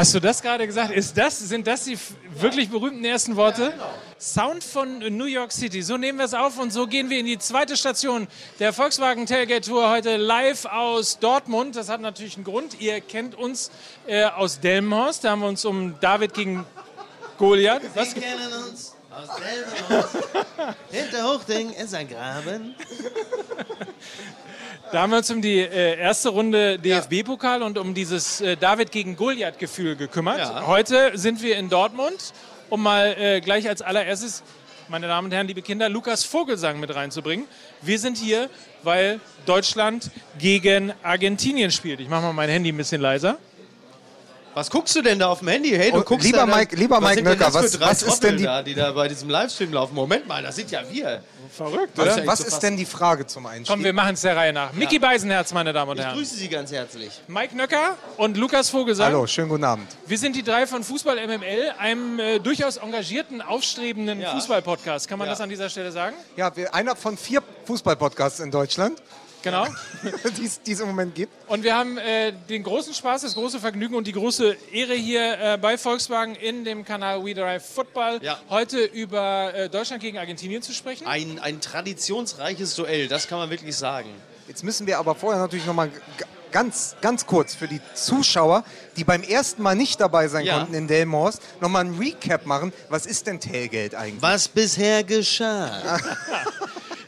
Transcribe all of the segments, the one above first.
Hast du das gerade gesagt? Ist das, sind das die wirklich berühmten ersten Worte? Sound von New York City. So nehmen wir es auf und so gehen wir in die zweite Station der Volkswagen Tailgate Tour heute live aus Dortmund. Das hat natürlich einen Grund. Ihr kennt uns äh, aus Delmenhorst. Da haben wir uns um David gegen Goliath. Was? Wir kennen uns aus Delmenhorst. Hinter Hochding ist ein Graben. Da haben wir uns um die äh, erste Runde DFB-Pokal und um dieses äh, David gegen Goliath-Gefühl gekümmert. Ja. Heute sind wir in Dortmund, um mal äh, gleich als allererstes, meine Damen und Herren, liebe Kinder, Lukas Vogelsang mit reinzubringen. Wir sind hier, weil Deutschland gegen Argentinien spielt. Ich mache mal mein Handy ein bisschen leiser. Was guckst du denn da auf dem Handy? Hey, du Oh, guckst lieber da, Mike- lieber was Mike Nöcker, das für was- was ist denn die- da, die da bei diesem Livestream laufen? Moment mal, das sind ja wir. Verrückt, Was- oder? Was ist denn die Frage zum Einstieg? Komm, wir machen es der Reihe nach. Micky Beisenherz, meine Damen und Ich Herren. grüße Sie ganz herzlich. Mike Nöcker und Lukas Vogelsang. Hallo, schönen guten Abend. Wir sind die drei von Fußball MML, einem äh, durchaus engagierten, aufstrebenden Ja. Fußball-Podcast. Kann man Ja. das an dieser Stelle sagen? Ja, wir, einer von vier Fußball-Podcasts in Deutschland, Genau. die es- im Moment gibt. Und wir haben äh, den großen Spaß, das große Vergnügen und die große Ehre hier äh, bei Volkswagen in dem Kanal We Drive Football Ja. heute über äh, Deutschland gegen Argentinien zu sprechen. Ein, ein traditionsreiches Duell, das kann man wirklich sagen. Jetzt müssen wir aber vorher natürlich noch mal g- ganz, ganz kurz für die Zuschauer, die beim ersten Mal nicht dabei sein Ja. konnten in Delmhorst, noch mal ein Recap machen. Was ist denn Tailgate eigentlich? Was bisher geschah.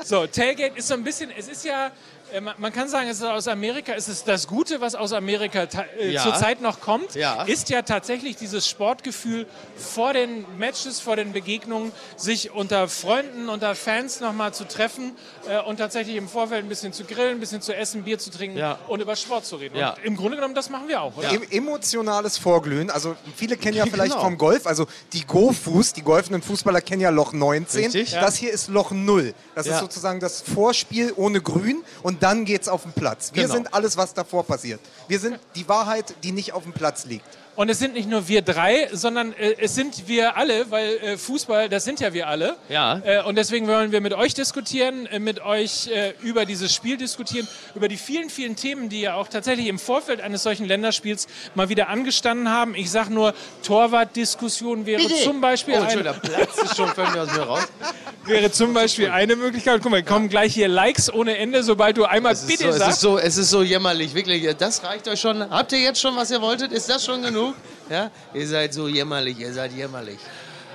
So, Tailgate ist so ein bisschen, es ist ja, äh, man kann sagen, es ist aus Amerika, es ist das Gute, was aus Amerika äh, Ja. zurzeit noch kommt, Ja. ist ja tatsächlich dieses Sportgefühl vor den Matches, vor den Begegnungen, sich unter Freunden, unter Fans nochmal zu treffen äh, und tatsächlich im Vorfeld ein bisschen zu grillen, ein bisschen zu essen, Bier zu trinken Ja. und über Sport zu reden. Ja. Und im Grunde genommen, das machen wir auch, oder? Em emotionales Vorglühen. Also viele kennen ja vielleicht Genau. vom Golf, also die Go-Fuß, die golfenden Fußballer kennen ja Loch 19. Richtig. Das hier ist Loch 0. Das Ja. ist sozusagen das Vorspiel ohne Grün und dann geht's auf den Platz. Wir Genau. sind alles, was davor passiert. Wir sind die Wahrheit, die nicht auf dem Platz liegt. Und es sind nicht nur wir drei, sondern äh, es sind wir alle, weil äh, Fußball, das sind ja wir alle. Ja. Äh, und deswegen wollen wir mit euch diskutieren, äh, mit euch äh, über dieses Spiel diskutieren, über die vielen, vielen Themen, die ja auch tatsächlich im Vorfeld eines solchen Länderspiels mal wieder angestanden haben. Ich sage nur, Torwartdiskussion wäre zum Beispiel Oh, eine, Entschuldigung, der Platz ist schon völlig aus mir raus. wäre zum Beispiel eine Möglichkeit. Guck mal, kommen gleich hier Likes ohne Ende, sobald du einmal Es ist, bitte so, es, sagst. ist so, es ist so jämmerlich, wirklich. Das reicht euch schon. Habt ihr jetzt schon, was ihr wolltet? Ist das schon genug? Ja? Ihr seid so jämmerlich, ihr seid jämmerlich.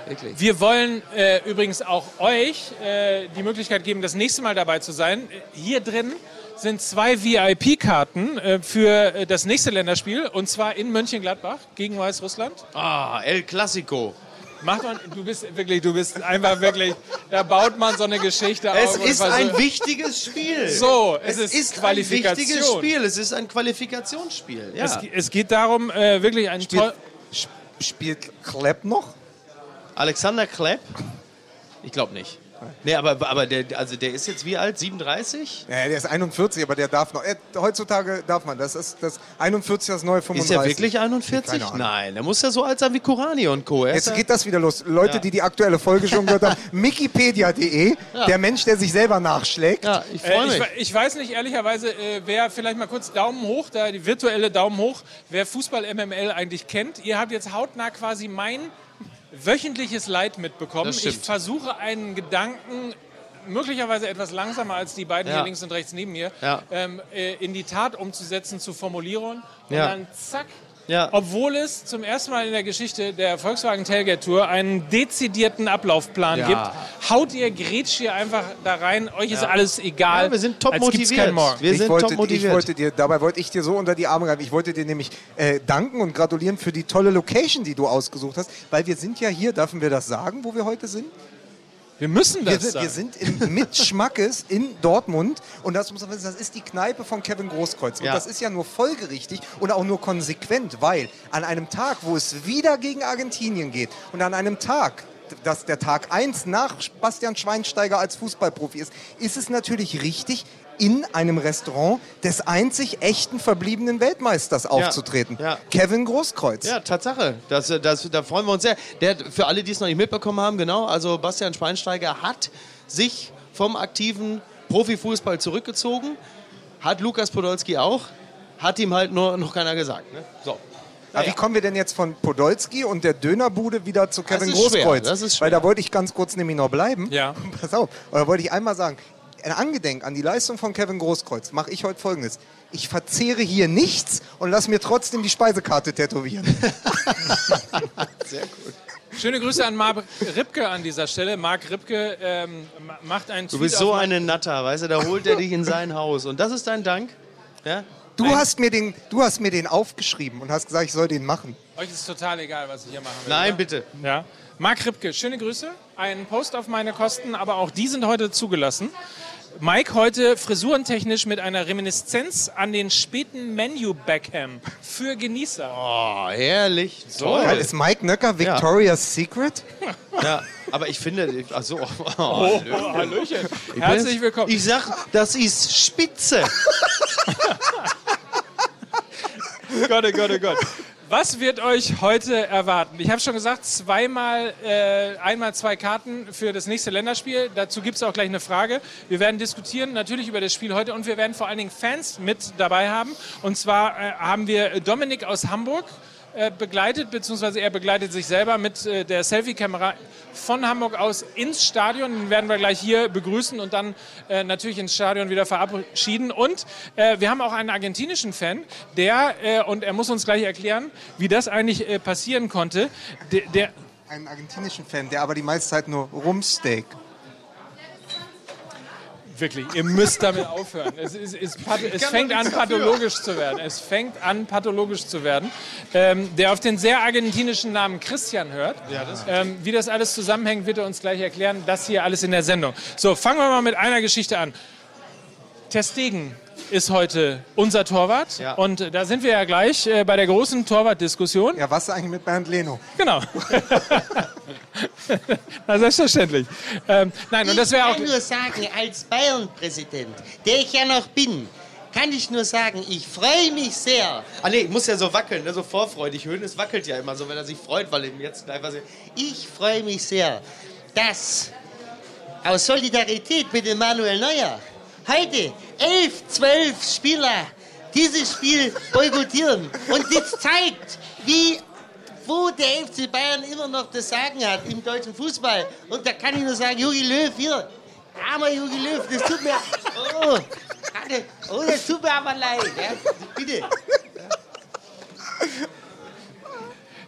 Wirklich. Wir wollen äh, übrigens auch euch äh, die Möglichkeit geben, das nächste Mal dabei zu sein. Hier drin sind zwei VIP-Karten äh, für äh, das nächste Länderspiel und zwar in Mönchengladbach gegen Weißrussland. Ah, El Clasico. Macht man, du bist wirklich, du bist einfach wirklich, da baut man so eine Geschichte Es auf. und ist versucht- ein wichtiges Spiel. So, es, Es ist, ist ein wichtiges Spiel. Es ist ein Qualifikationsspiel. Ja. Es, es geht darum, äh, wirklich ein toll. Spielt, spielt Klepp noch? Alexander Klepp? Ich glaube nicht. Nee, aber, aber der, also der ist jetzt wie alt? 37? Ja, der ist 41, aber der darf noch. Äh, heutzutage darf man. Das ist das 41 das neue 35. Ist er wirklich 41? Keine Ahnung. Nein, der muss ja so alt sein wie Kurani und Co. Er Jetzt ja- geht das wieder los. Leute, Ja. die die aktuelle Folge schon gehört haben, Wikipedia.de, der Mensch, der sich selber nachschlägt. ja, ich Äh, freue ich, mich. we- ich weiß nicht, ehrlicherweise, äh, wer vielleicht mal kurz Daumen hoch, da die virtuelle Daumen hoch, wer Fußball MML eigentlich kennt. Ihr habt jetzt hautnah quasi mein wöchentliches Leid mitbekommen. Ich versuche einen Gedanken möglicherweise etwas langsamer als die beiden Ja. hier links und rechts neben mir, Ja. ähm, äh, in die Tat umzusetzen, zu formulieren und Ja. dann zack, Ja. obwohl es zum ersten Mal in der Geschichte der Volkswagen Tailgate Tour einen dezidierten Ablaufplan Ja. gibt, haut ihr Gretsch hier einfach da rein, euch ist alles egal. Ja, wir sind top als motiviert. keinen Morgen. Wir ich sind wollte, top ich motiviert. wollte dir, dabei wollte ich dir so unter die Arme greifen. Ich wollte dir nämlich äh, danken und gratulieren für die tolle Location, die du ausgesucht hast, weil wir sind ja hier, dürfen wir das sagen, wo wir heute sind? Wir müssen das Wir sind, sagen. wir sind in, mit Schmackes in Dortmund und das muss man wissen, das ist die Kneipe von Kevin Großkreuz. Und Ja. das ist ja nur folgerichtig und auch nur konsequent, weil an einem Tag, wo es wieder gegen Argentinien geht und an einem Tag, dass der Tag 1 nach Bastian Schweinsteiger als Fußballprofi ist, ist es natürlich richtig, in einem Restaurant des einzig echten verbliebenen Weltmeisters aufzutreten. ja. Kevin Großkreuz. Ja, Tatsache. Das, das, da freuen wir uns sehr. Der, für alle, die es noch nicht mitbekommen haben, genau, also Bastian Schweinsteiger hat sich vom aktiven Profifußball zurückgezogen. Hat Lukas Podolski auch. Hat ihm halt nur noch keiner gesagt. Ne? So. Aber Ja. wie kommen wir denn jetzt von Podolski und der Dönerbude wieder zu Kevin ist schwer, Großkreuz? das ist Weil schwer. da wollte ich ganz kurz nämlich noch bleiben. Ja. Pass auf. Da wollte ich einmal sagen, ein Angedenk an die Leistung von Kevin Großkreuz mache ich heute folgendes. Ich verzehre hier nichts und lass mir trotzdem die Speisekarte tätowieren. Schöne Grüße an Marc Ripke an dieser Stelle. Marc Ripke ähm, ma- macht einen Du Tweet bist so auf eine Natter, weißt du, da holt er dich in sein Haus. Und das ist dein Dank? Ja? Du hast, mir den, du hast mir den aufgeschrieben und hast gesagt, ich soll den machen. Euch ist total egal, was ich hier machen will. Nein, oder? bitte. Ja. Marc Ripke, schöne Grüße. Ein Post auf meine Kosten, aber auch die sind heute zugelassen. Mike heute frisurentechnisch mit einer Reminiszenz an den späten Menu Beckham für Genießer. Oh, herrlich. Toll. ist Mike Nöcker Victoria's Secret? Ja, aber ich finde, ach so, oh, Oh, Hallöchen. Herzlich willkommen. Ich sag, das ist spitze. Gott, oh Gott, oh Gott. Was wird euch heute erwarten? Ich habe schon gesagt, zweimal, äh, einmal zwei Karten für das nächste Länderspiel. Dazu gibt es auch gleich eine Frage. Wir werden diskutieren natürlich über das Spiel heute und wir werden vor allen Dingen Fans mit dabei haben. Und zwar äh, haben wir Dominik aus Hamburg begleitet, beziehungsweise er begleitet sich selber mit äh, der Selfie-Kamera von Hamburg aus ins Stadion. Den werden wir gleich hier begrüßen und dann äh, natürlich ins Stadion wieder verabschieden. Und äh, wir haben auch einen argentinischen Fan, der, äh, und er muss uns gleich erklären, wie das eigentlich äh, passieren konnte, der, der Einen argentinischen Fan, der aber die meiste Zeit nur Rumsteak. Wirklich, ihr müsst damit aufhören. Es, ist, path- es fängt an, pathologisch zu werden. Es fängt an, pathologisch zu werden. Ähm, der auf den sehr argentinischen Namen Christian hört. ähm, wie das alles zusammenhängt, wird er uns gleich erklären. Das hier alles in der Sendung. So, fangen wir mal mit einer Geschichte an. Testegen ist heute unser Torwart. Ja. Und äh, da sind wir ja gleich äh, bei der großen Torwartdiskussion. Ja, was ist eigentlich mit Bernd Leno? Genau. Na, selbstverständlich. Ähm, nein, und das wäre ich auch. kann nur sagen, als Bayern-Präsident, der ich ja noch bin, kann ich nur sagen, ich freue mich sehr. Ah nee, muss ja so wackeln, ne? so vorfreudig. Hönes wackelt ja immer so, wenn er sich freut, weil ihm jetzt einfach so... Ich freue mich sehr, dass aus Solidarität mit dem Manuel Neuer heute elf, zwölf Spieler dieses Spiel boykottieren. Und das zeigt, wie wo der FC Bayern immer noch das Sagen hat im deutschen Fußball. Und da kann ich nur sagen, Jogi Löw, hier, armer Jogi Löw, das tut mir, oh, oh das tut mir aber leid. Ja. Bitte.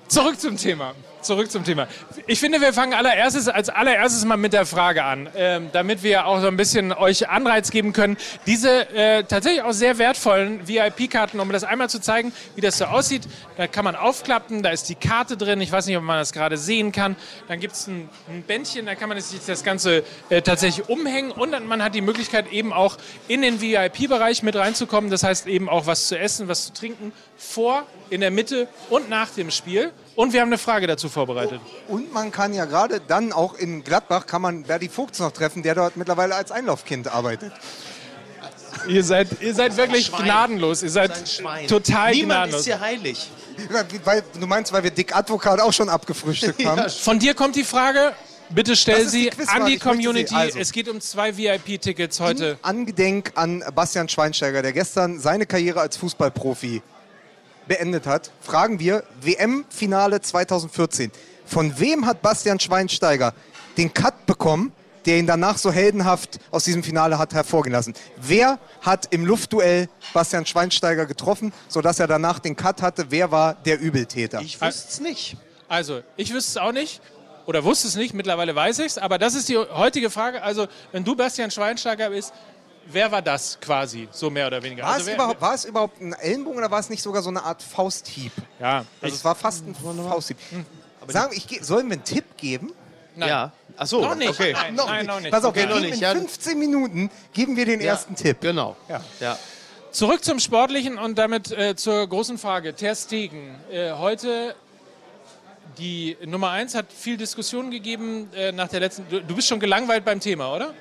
Zurück zum Thema. Zurück zum Thema. Ich finde, wir fangen allererstes, als allererstes mal mit der Frage an, ähm, damit wir auch so ein bisschen euch Anreiz geben können, diese äh, tatsächlich auch sehr wertvollen VIP-Karten, um das einmal zu zeigen, wie das so aussieht. Da kann man aufklappen, da ist die Karte drin. Ich weiß nicht, ob man das gerade sehen kann. Dann gibt es ein, ein Bändchen, da kann man sich das Ganze äh, tatsächlich umhängen und dann, man hat die Möglichkeit eben auch in den VIP-Bereich mit reinzukommen. Das heißt eben auch was zu essen, was zu trinken, vor, in der Mitte und nach dem Spiel. Und wir haben eine Frage dazu vorbereitet. Und man kann ja gerade dann auch in Gladbach kann man Berdi Vogts noch treffen, der dort mittlerweile als Einlaufkind arbeitet. Ihr seid, ihr seid wirklich Schwein. gnadenlos. Ihr seid total Niemand gnadenlos. ist hier heilig. Weil, du meinst, weil wir Dick Advokat auch schon abgefrühstückt haben? Von dir kommt die Frage. Bitte stell die sie Quizfrage. an die Community. also. Es geht um zwei VIP-Tickets heute. Angedenk an Bastian Schweinsteiger, der gestern seine Karriere als Fußballprofi beendet hat, fragen wir WM-Finale 2014. Von wem hat Bastian Schweinsteiger den Cut bekommen, der ihn danach so heldenhaft aus diesem Finale hat hervorgehen lassen? Wer hat im Luftduell Bastian Schweinsteiger getroffen, sodass er danach den Cut hatte? Wer war der Übeltäter? Ich wüsste es nicht. Also, ich wüsste es auch nicht. Oder wusste es nicht, mittlerweile weiß ich es. Aber das ist die heutige Frage. Also, wenn du Bastian Schweinsteiger bist, wer war das quasi? So mehr oder weniger. war, also, es wer, überhaupt, war es überhaupt ein Ellenbogen oder war es nicht sogar so eine Art Fausthieb? Ja, Also es war fast ein Fausthieb. Sagen, ich, sollen wir einen Tipp geben? Nein. Ja. Ach so, Noch nicht. okay. Nein, nein, noch nicht. Pass auf, wir Okay, noch geben nicht, in ja. 15 Minuten geben wir den ersten Tipp. Genau. Ja. Zurück zum Sportlichen und damit äh, zur großen Frage. Ter Stegen, äh, heute die Nummer eins hat viel Diskussion gegeben äh, nach der letzten. Du, du bist schon gelangweilt beim Thema, oder?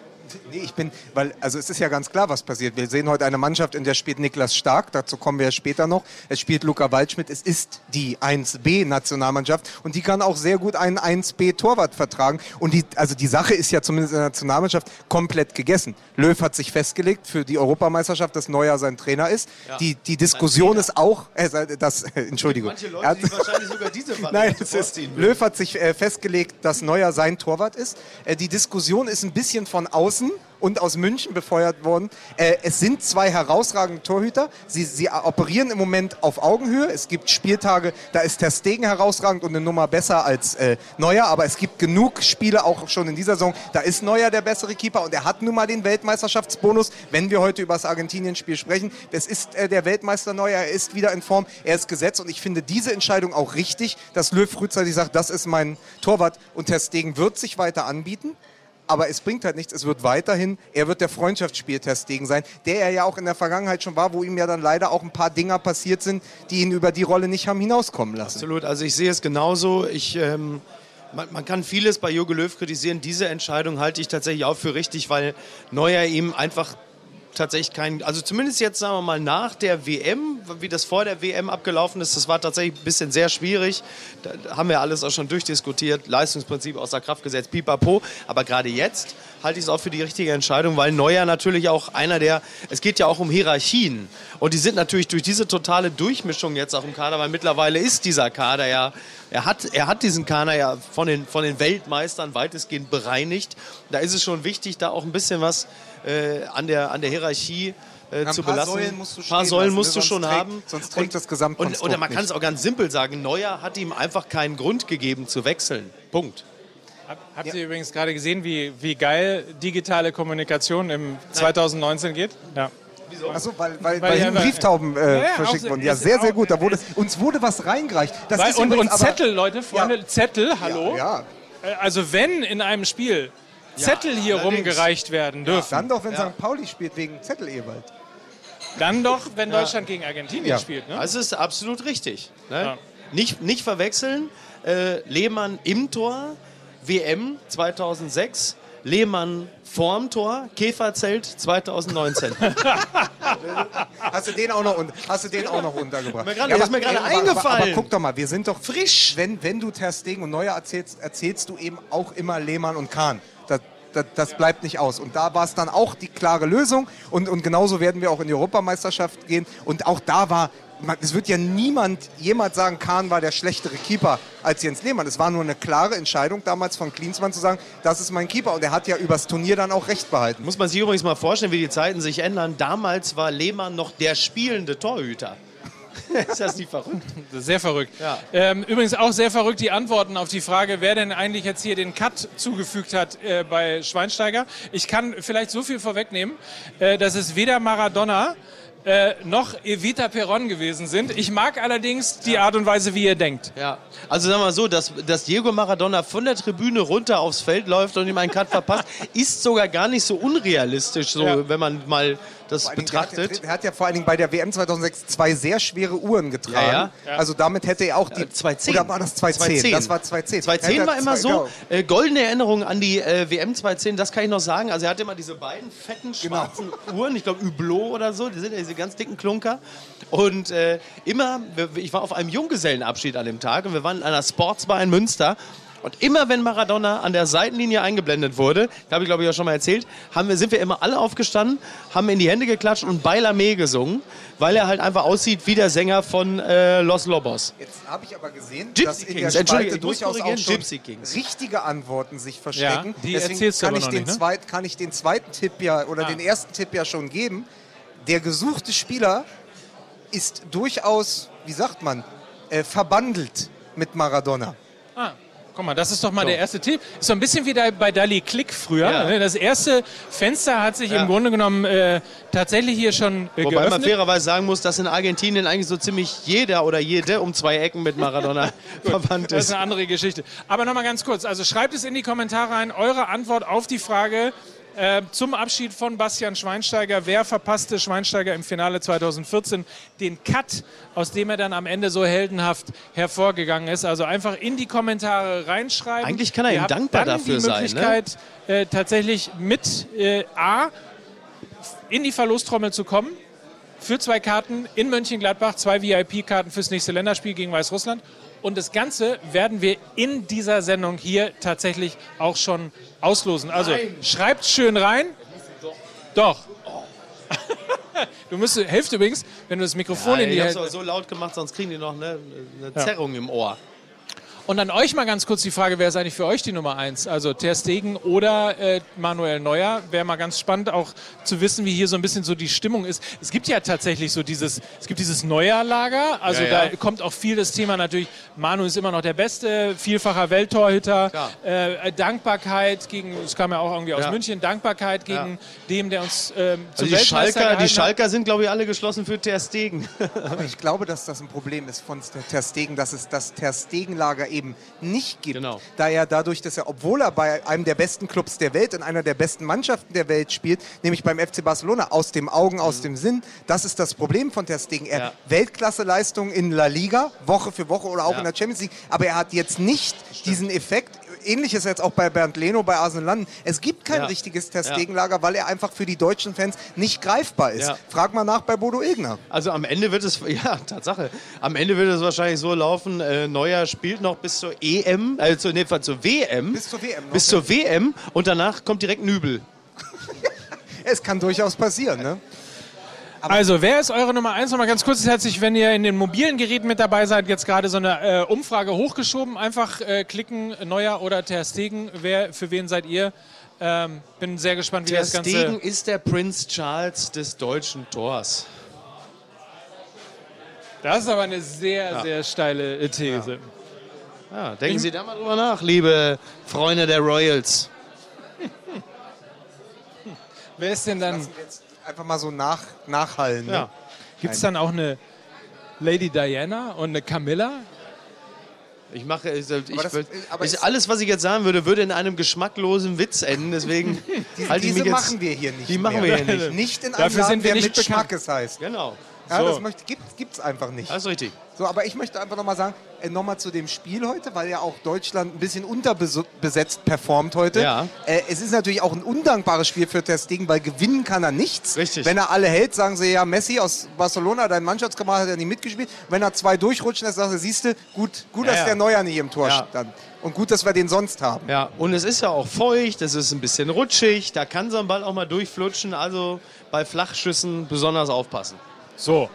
Nee, ich bin, weil, also es ist ja ganz klar, was passiert. Wir sehen heute eine Mannschaft, in der spielt Niklas Stark, dazu kommen wir ja später noch. Es spielt Luca Waldschmidt, es ist die 1B-Nationalmannschaft und die kann auch sehr gut einen 1B-Torwart vertragen. Und die, also die Sache ist ja zumindest in der Nationalmannschaft komplett gegessen. Löw hat sich festgelegt für die Europameisterschaft, dass Neuer sein Trainer ist. Die, die Diskussion ist auch, äh, das, äh, Entschuldigung. Manche Leute, die wahrscheinlich sogar diese Nein, es ist. Löw hat sich äh, festgelegt, dass Neuer sein Torwart ist. Äh, die Diskussion ist ein bisschen von außen und aus München befeuert worden. Äh, es sind zwei herausragende Torhüter. Sie, sie operieren im Moment auf Augenhöhe. Es gibt Spieltage, da ist Ter Stegen herausragend und eine Nummer besser als äh, Neuer. Aber es gibt genug Spiele auch schon in dieser Saison. Da ist Neuer der bessere Keeper und er hat nun mal den Weltmeisterschaftsbonus. Wenn wir heute über das Argentinien-Spiel sprechen, es ist äh, der Weltmeister Neuer. Er ist wieder in Form. Er ist gesetzt und ich finde diese Entscheidung auch richtig, dass Löw frühzeitig sagt, das ist mein Torwart und Ter Stegen wird sich weiter anbieten. Aber es bringt halt nichts, es wird weiterhin, er wird der Freundschaftsspiel Ter Stegen sein, der er ja auch in der Vergangenheit schon war, wo ihm ja dann leider auch ein paar Dinger passiert sind, die ihn über die Rolle nicht haben hinauskommen lassen. Absolut, also ich sehe es genauso. Ich, ähm, man, man kann vieles bei Jogi Löw kritisieren. Diese Entscheidung halte ich tatsächlich auch für richtig, weil Neuer ihm einfach tatsächlich kein, also zumindest jetzt sagen wir mal nach der WM, wie das vor der WM abgelaufen ist, das war tatsächlich ein bisschen sehr schwierig. Da haben wir alles auch schon durchdiskutiert, Leistungsprinzip außer Kraft gesetzt, pipapo. Aber gerade jetzt halte ich es auch für die richtige Entscheidung, weil Neuer natürlich auch einer der, es geht ja auch um Hierarchien. Und die sind natürlich durch diese totale Durchmischung jetzt auch im Kader, weil mittlerweile ist dieser Kader ja, er hat, er hat diesen Kader ja von den, von den Weltmeistern weitestgehend bereinigt. Da ist es schon wichtig, da auch ein bisschen was äh, an, der, an der Hierarchie äh, Ein zu paar belassen. Säulen musst du Ein paar Säulen lassen, musst du ne? schon Sonst trägt- haben. sonst trägt das Und, Gesamtkonstrukt oder man kann es auch ganz simpel sagen, Neuer hat ihm einfach keinen Grund gegeben zu wechseln. Punkt. Hab, habt ihr übrigens gerade gesehen, wie, wie geil digitale Kommunikation im 2019 geht? Ja. Achso, weil, weil, Weil weil, ja, Briftauben äh, Ja, verschickt wurden. Ja, sehr, sehr gut. Da wurde, uns wurde was reingereicht. Das Weil, ist und, übrigens und aber- Zettel, Leute, Freunde, Ja. Zettel, hallo. Ja, Äh, Also wenn in einem Spiel Zettel hier allerdings. rumgereicht werden dürfen, dann doch, wenn St. Pauli spielt wegen Zettel Ewald. dann doch, wenn Deutschland gegen Argentinien Ja. spielt. Ne? Das ist absolut richtig. Ne? Ja. Nicht, nicht verwechseln. Äh, Lehmann im Tor, WM 2006. Lehmann vorm Tor, Käferzelt 2019. Hast du den auch noch, hast du den auch noch untergebracht? Mir gerade- ist mir gerade aber- Aber, aber eingefallen. guck doch mal, wir sind doch Frisch. Wenn, wenn du Ter Stegen und Neuer erzählst, erzählst du eben auch immer Lehmann und Kahn. Das, das, das bleibt nicht aus. Und da war es dann auch die klare Lösung. Und, und genauso werden wir auch in die Europameisterschaft gehen. Und auch da war, es wird ja niemand jemals sagen, Kahn war der schlechtere Keeper als Jens Lehmann. Es war nur eine klare Entscheidung damals von Klinsmann zu sagen, das ist mein Keeper. Und er hat ja übers Turnier dann auch recht behalten. Muss man sich übrigens mal vorstellen, wie die Zeiten sich ändern. Damals war Lehmann noch der spielende Torhüter. ist das nicht verrückt? Sehr verrückt. Ja. Ähm, übrigens auch sehr verrückt die Antworten auf die Frage, wer denn eigentlich jetzt hier den Cut zugefügt hat äh, bei Schweinsteiger. Ich kann vielleicht so viel vorwegnehmen, äh, dass es weder Maradona äh, noch Evita Peron gewesen sind. Ich mag allerdings die Art und Weise, wie ihr denkt. Ja, also sagen wir mal so, dass, dass Diego Maradona von der Tribüne runter aufs Feld läuft und ihm einen Cut verpasst, ist sogar gar nicht so unrealistisch, so, Ja. wenn man mal das Dingen, hat betrachtet. ja- Er hat ja vor allen Dingen bei der WM 2006 zwei sehr schwere Uhren getragen. Ja, Also damit hätte er auch die... Äh, 210. Oder war das 210? Das war 210. 210 Hätte er war immer zwei- so. genau. Äh, goldene Erinnerung an die äh, WM 210, das kann ich noch sagen. Also er hatte immer diese beiden fetten Genau. schwarzen Uhren, ich glaube Hublot oder so, die sind ja diese ganz dicken Klunker. Und äh, immer, ich war auf einem Junggesellenabschied an dem Tag und wir waren in einer Sportsbar in Münster. Und immer wenn Maradona an der Seitenlinie eingeblendet wurde, habe ich glaube ich auch schon mal erzählt, haben wir, sind wir immer alle aufgestanden, haben in die Hände geklatscht und Bailame gesungen, weil er halt einfach aussieht wie der Sänger von äh, Los Lobos. Jetzt habe ich aber gesehen, Gypsy dass in Kings. der Spalte durchaus auch schon richtige Antworten sich verstecken. Ja, die Deswegen erzählst du kann aber ich, noch den nicht, ne? zweit, kann ich den zweiten Tipp ja oder den ersten Tipp ja schon geben. Der gesuchte Spieler ist durchaus, wie sagt man, äh, verbandelt mit Maradona. Ah, guck mal, das ist doch mal der erste Tipp. Ist so ein bisschen wie da bei Dali Click früher. Ja. ne? Das erste Fenster hat sich Ja. im Grunde genommen äh, tatsächlich hier schon äh, Wobei man geöffnet. fairerweise sagen muss, dass in Argentinien eigentlich so ziemlich jeder oder jede um zwei Ecken mit Maradona verwandt Das ist ist. eine andere Geschichte. Aber nochmal ganz kurz. Also schreibt es in die Kommentare rein, eure Antwort auf die Frage, Äh, zum Abschied von Bastian Schweinsteiger. Wer verpasste Schweinsteiger im Finale 2014 den Cut, aus dem er dann am Ende so heldenhaft hervorgegangen ist? Also einfach in die Kommentare reinschreiben. Eigentlich kann er ihm dankbar dafür die sein, ne? Möglichkeit, äh, tatsächlich mit äh, A in die Verlostrommel zu kommen. Für zwei Karten in Mönchengladbach, zwei VIP-Karten fürs nächste Länderspiel gegen Weißrussland. Und das Ganze werden wir in dieser Sendung hier tatsächlich auch schon auslosen. Also schreibt schön rein. Doch. Du müsst, helft übrigens, wenn du das Mikrofon in ich die hab's Hände aber so laut gemacht, sonst kriegen die noch eine, eine Zerrung im Ohr. Und an euch mal ganz kurz die Frage, wer ist eigentlich für euch die Nummer eins? Also Ter Stegen oder äh, Manuel Neuer? Wäre mal ganz spannend auch zu wissen, wie hier so ein bisschen so die Stimmung ist. Es gibt ja tatsächlich so dieses, es gibt dieses Neuer-Lager. Also Ja, ja. da kommt auch viel das Thema natürlich, Manu ist immer noch der Beste, vielfacher Welttorhüter. Äh, Dankbarkeit gegen, es kam ja auch irgendwie aus Ja. München, Dankbarkeit gegen dem, der uns ähm, zum Also die Weltmeister Schalker, die. Schalker sind, glaube ich, alle geschlossen für Ter Stegen. Aber ich glaube, dass das ein Problem ist von Ter Stegen, dass es das Ter Stegen-Lager eben nicht gibt. Genau. Da er dadurch, dass er, obwohl er bei einem der besten Clubs der Welt, in einer der besten Mannschaften der Welt spielt, nämlich beim FC Barcelona, aus dem Augen, aus dem Sinn, das ist das Problem von Ter Stegen. Er Ja. Weltklasse-Leistung in La Liga, Woche für Woche oder auch Ja. in der Champions League, aber er hat jetzt nicht diesen Effekt, ähnliches jetzt auch bei Bernd Leno bei Arsenal London. Es gibt kein Ja. richtiges Ter Ja. Weil er einfach für die deutschen Fans nicht greifbar ist. Ja. Frag mal nach bei Bodo Egner. Also am Ende wird es, ja, Tatsache, am Ende wird es wahrscheinlich so laufen, äh, Neuer spielt noch bis zur EM, also nee, zur WM. Bis zur WM noch, Bis ja. zur WM und danach kommt direkt Nübel. Es kann durchaus passieren, ne? Also, wer ist eure Nummer eins? Nochmal ganz kurz, herzlich, wenn ihr in den mobilen Geräten mit dabei seid, jetzt gerade so eine äh, Umfrage hochgeschoben. Einfach äh, klicken, Neuer oder Ter Stegen. Wer, für wen seid ihr? Ähm, bin sehr gespannt, wie Ter das Ganze... Stegen ist der Prinz Charles des deutschen Tors. Das ist aber eine sehr, sehr steile äh, These. Ja, denken Sie da mal drüber nach, liebe Freunde der Royals. Wer ist denn dann... Einfach mal so nach, nachhallen. Ne? Ja. Gibt es dann auch eine Lady Diana und eine Camilla? Ich mache, ich, ich, das- würd- aber ich, alles, was ich jetzt sagen würde, würde in einem geschmacklosen Witz enden. Deswegen Die, halte ich diese mich jetzt. machen wir hier nicht. Die machen mehr. wir hier nicht. Nicht in einem Dafür Laden, sind wir der nicht mit bekannt. Schmackes heißt. Genau. Ja, So. das möchte, gibt, gibt's einfach nicht. Das ist richtig. So, aber ich möchte einfach nochmal sagen, äh, nochmal zu dem Spiel heute, weil ja auch Deutschland ein bisschen unterbesetzt performt heute. Ja. Äh, es ist natürlich auch ein undankbares Spiel für Ter Stegen, weil gewinnen kann er nichts. Richtig. Wenn er alle hält, sagen sie ja, Messi aus Barcelona, dein Mannschaftskamerad hat ja nicht mitgespielt. Wenn er zwei durchrutschen lässt, sagen sie, siehst du, gut, gut Ja, dass ja. der Neuer nicht im Tor Ja. stand. Und gut, dass wir den sonst haben. Ja, und es ist ja auch feucht, es ist ein bisschen rutschig, da kann so ein Ball auch mal durchflutschen. Also bei Flachschüssen besonders aufpassen. So.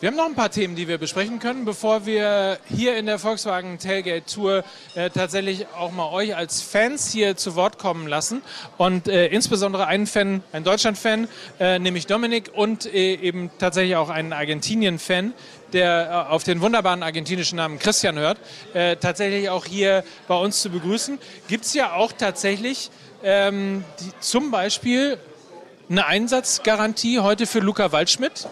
Wir haben noch ein paar Themen, die wir besprechen können, bevor wir hier in der Volkswagen Tailgate Tour äh, tatsächlich auch mal euch als Fans hier zu Wort kommen lassen. Und äh, insbesondere einen Fan, einen Deutschland-Fan, äh, nämlich Dominik und äh, eben tatsächlich auch einen Argentinien-Fan, der äh, auf den wunderbaren argentinischen Namen Christian hört, äh, tatsächlich auch hier bei uns zu begrüßen. Gibt es ja auch tatsächlich ähm, die, zum Beispiel eine Einsatzgarantie heute für Luca Waldschmidt.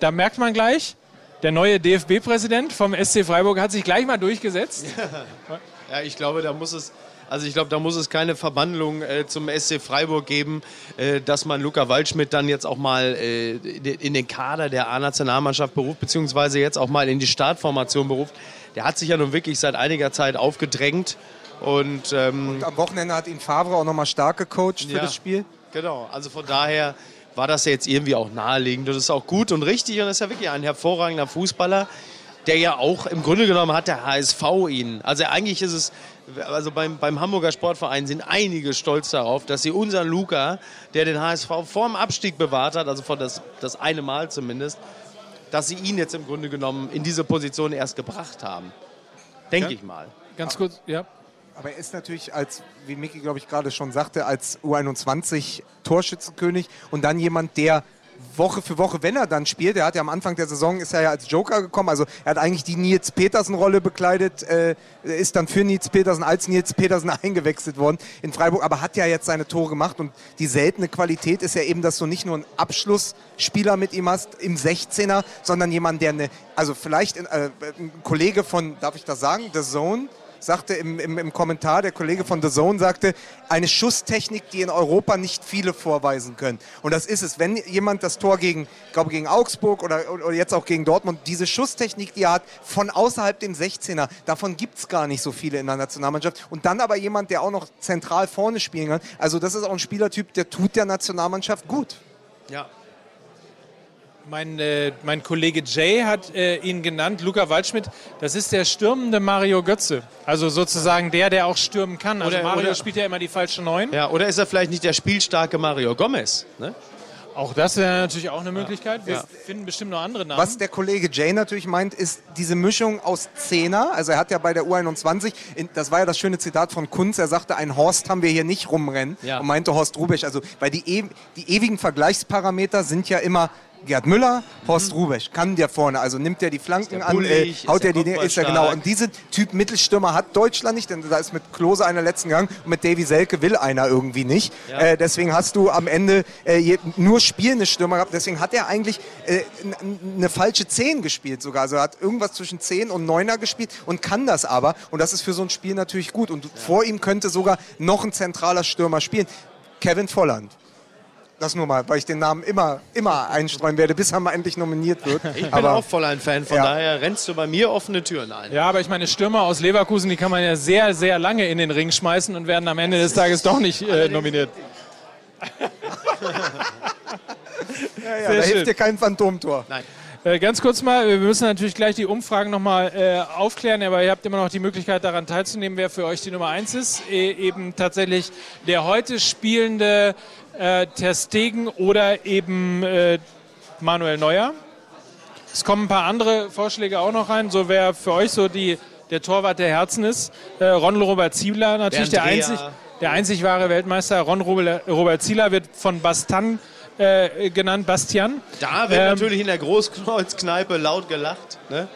Da merkt man gleich, der neue DFB-Präsident vom SC Freiburg hat sich gleich mal durchgesetzt. Ja, ich glaube, da muss es. Also ich glaube, da muss es keine Verbandlung äh, zum SC Freiburg geben, äh, dass man Luca Waldschmidt dann jetzt auch mal äh, in den Kader der A-Nationalmannschaft beruft, beziehungsweise jetzt auch mal in die Startformation beruft. Der hat sich ja nun wirklich seit einiger Zeit aufgedrängt. Und, ähm, Und am Wochenende hat ihn Favre auch nochmal stark gecoacht für Ja. das Spiel. Genau, also von daher war das ja jetzt irgendwie auch naheliegend. Das ist auch gut und richtig und ist ja wirklich ein hervorragender Fußballer, der ja auch im Grunde genommen hat der HSV ihn. Also eigentlich ist es, also beim, beim Hamburger Sportverein sind einige stolz darauf, dass sie unseren Luca, der den HSV vorm Abstieg bewahrt hat, also vor das, das eine Mal zumindest, dass sie ihn jetzt im Grunde genommen in diese Position erst gebracht haben. Denke Ja. ich mal. Ganz kurz, ja. Aber er ist natürlich als, wie Micky, glaube ich, gerade schon sagte, als U21 Torschützenkönig und dann jemand, der Woche für Woche, wenn er dann spielt, er hat ja am Anfang der Saison, ist er ja als Joker gekommen, also er hat eigentlich die Nils Petersen-Rolle bekleidet, äh, ist dann für Nils Petersen als Nils Petersen eingewechselt worden in Freiburg, aber hat ja jetzt seine Tore gemacht und die seltene Qualität ist ja eben, dass du nicht nur einen Abschlussspieler mit ihm hast im 16er, sondern jemand, der eine, also vielleicht äh, ein Kollege von, darf ich das sagen, The Zone, sagte im, im, im Kommentar, der Kollege von The Zone sagte, eine Schusstechnik, die in Europa nicht viele vorweisen können. Und das ist es. Wenn jemand das Tor gegen, glaube gegen Augsburg oder, oder jetzt auch gegen Dortmund, diese Schusstechnik, die er hat, von außerhalb dem 16er, davon gibt es gar nicht so viele in der Nationalmannschaft. Und dann aber jemand, der auch noch zentral vorne spielen kann. Also das ist auch ein Spielertyp, der tut der Nationalmannschaft gut. Ja. Mein, äh, mein Kollege Jay hat äh, ihn genannt, Luca Waldschmidt. Das ist der stürmende Mario Götze. Also sozusagen der, der auch stürmen kann. Also Oder- Mario oder- spielt ja immer die falsche Neun. ja. Oder ist er vielleicht nicht der spielstarke Mario Gomez? Ne? Auch das wäre natürlich auch eine Möglichkeit. Wir Ja. finden bestimmt noch andere Namen. Was der Kollege Jay natürlich meint, ist diese Mischung aus Zehner. Also er hat ja bei der U21, in, das war ja das schöne Zitat von Kunz, er sagte, ein Horst haben wir hier nicht rumrennen. Ja. Und meinte Horst Rubesch. Also, weil die, ew- die ewigen Vergleichsparameter sind ja immer Gerd Müller, Horst Rubesch, kann der vorne, also nimmt der die Flanken an, äh, haut der er die, ist er genau. Und diese Typ Mittelstürmer hat Deutschland nicht, denn da ist mit Klose einer letzten Gang und mit Davy Selke will einer irgendwie nicht. Ja. Äh, deswegen hast du am Ende äh, nur spielende Stürmer gehabt. Deswegen hat er eigentlich äh, eine falsche 10 gespielt sogar. Also er hat irgendwas zwischen 10 und 9er gespielt und kann das aber. Und das ist für so ein Spiel natürlich gut. Und vor ihm könnte sogar noch ein zentraler Stürmer spielen. Kevin Volland. Das nur mal, weil ich den Namen immer, immer einstreuen werde, bis er mal endlich nominiert wird. Ich bin aber auch voll ein Fan, von Ja. daher rennst du bei mir offene Türen ein. ja, aber ich meine, Stürmer aus Leverkusen, die kann man ja sehr, sehr lange in den Ring schmeißen und werden am Ende des Tages doch nicht äh, nominiert. ja, ja, da schön. hilft dir kein Phantomtor. Nein. Äh, ganz kurz mal, wir müssen natürlich gleich die Umfragen nochmal äh, aufklären, aber ihr habt immer noch die Möglichkeit daran teilzunehmen, wer für euch die Nummer 1 ist. E eben tatsächlich der heute spielende äh, Ter Stegen oder eben äh, Manuel Neuer. Es kommen ein paar andere Vorschläge auch noch rein, so wer für euch so die, der Torwart der Herzen ist. Äh, Ron Robert Ziebler natürlich der Andrea. einzig, der einzig wahre Weltmeister. Ron Robert Robert Ziebler wird von Bastan äh, genannt, Bastian. Da wird Ähm, natürlich in der Großkreuzkneipe laut gelacht. Ne?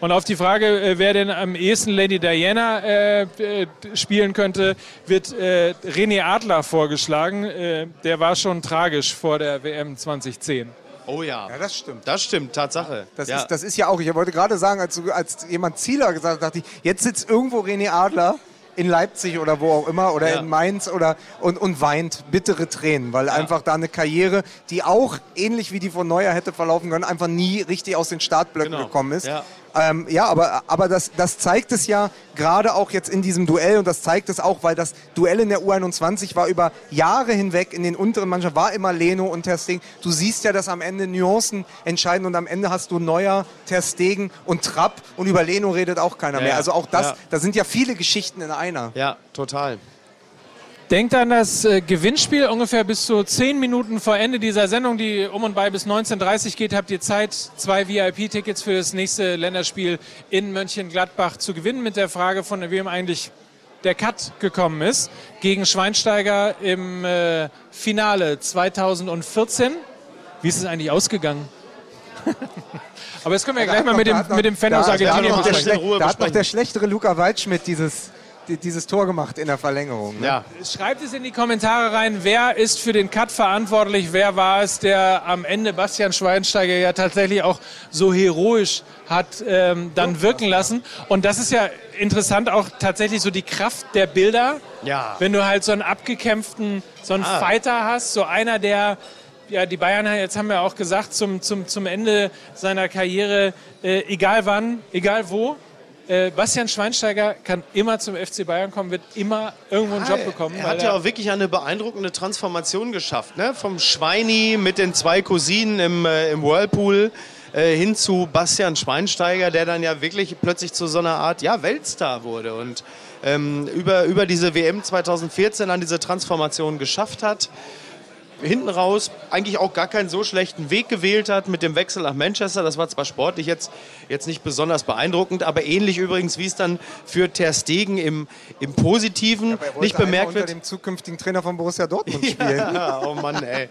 Und auf die Frage, äh, wer denn am ehesten Lady Diana äh, äh, spielen könnte, wird äh, René Adler vorgeschlagen. Äh, der war schon tragisch vor der WM 2010. Oh ja. Ja, das stimmt. Das stimmt, Tatsache. Das, ja. ist, das ist ja auch, ich wollte gerade sagen, als, als jemand Zieler gesagt hat, dachte ich, jetzt sitzt irgendwo René Adler in Leipzig oder wo auch immer oder Ja. in Mainz oder und, und weint bittere Tränen, weil einfach da eine Karriere, die auch ähnlich wie die von Neuer hätte verlaufen können, einfach nie richtig aus den Startblöcken Genau. gekommen ist. Ja. Ähm, ja, aber, aber das, das zeigt es ja gerade auch jetzt in diesem Duell und das zeigt es auch, weil das Duell in der U21 war über Jahre hinweg in den unteren Mannschaften, war immer Leno und Ter Stegen. Du siehst ja, dass am Ende Nuancen entscheiden und am Ende hast du Neuer, Ter Stegen und Trapp und über Leno redet auch keiner Ja, mehr. Also auch das, Ja. da sind ja viele Geschichten in einer. ja, total. Denkt an das äh, Gewinnspiel ungefähr bis zu 10 Minuten vor Ende dieser Sendung, die um und bei bis 19.30 Uhr geht, habt ihr Zeit, zwei VIP-Tickets für das nächste Länderspiel in Mönchengladbach zu gewinnen mit der Frage, von wem eigentlich der Cut gekommen ist. Gegen Schweinsteiger im äh, Finale 2014. Wie ist es eigentlich ausgegangen? Aber das können wir ja gleich mal mit dem, mit dem Fan aus da hat Argentinien noch der, besprechen. da hat noch der schlechtere Luca Waldschmidt dieses, die, dieses Tor gemacht in der Verlängerung. Ne? Ja. Schreibt es in die Kommentare rein, wer ist für den Cut verantwortlich, wer war es, der am Ende Bastian Schweinsteiger ja tatsächlich auch so heroisch hat ähm, dann wirken lassen. Und das ist ja interessant auch tatsächlich so die Kraft der Bilder. Ja. Wenn du halt so einen abgekämpften, so einen Ah. Fighter hast, so einer, der ja, die Bayern, jetzt haben wir auch gesagt, zum, zum, zum Ende seiner Karriere, äh, egal wann, egal wo, äh, Bastian Schweinsteiger kann immer zum FC Bayern kommen, wird immer irgendwo einen Job bekommen. Er hat ja auch wirklich eine beeindruckende Transformation geschafft. Ne? Vom Schweini mit den zwei Cousinen im, äh, im Whirlpool äh, hin zu Bastian Schweinsteiger, der dann ja wirklich plötzlich zu so einer Art ja, Weltstar wurde und ähm, über, über diese WM 2014 dann diese Transformation geschafft hat. Hinten raus eigentlich auch gar keinen so schlechten Weg gewählt hat mit dem Wechsel nach Manchester. Das war zwar sportlich jetzt, jetzt nicht besonders beeindruckend, aber ähnlich übrigens, wie es dann für Ter Stegen im, im Positiven wollte nicht bemerkt unter wird. dem zukünftigen Trainer von Borussia Dortmund spielen. Ja, oh Mann, ey.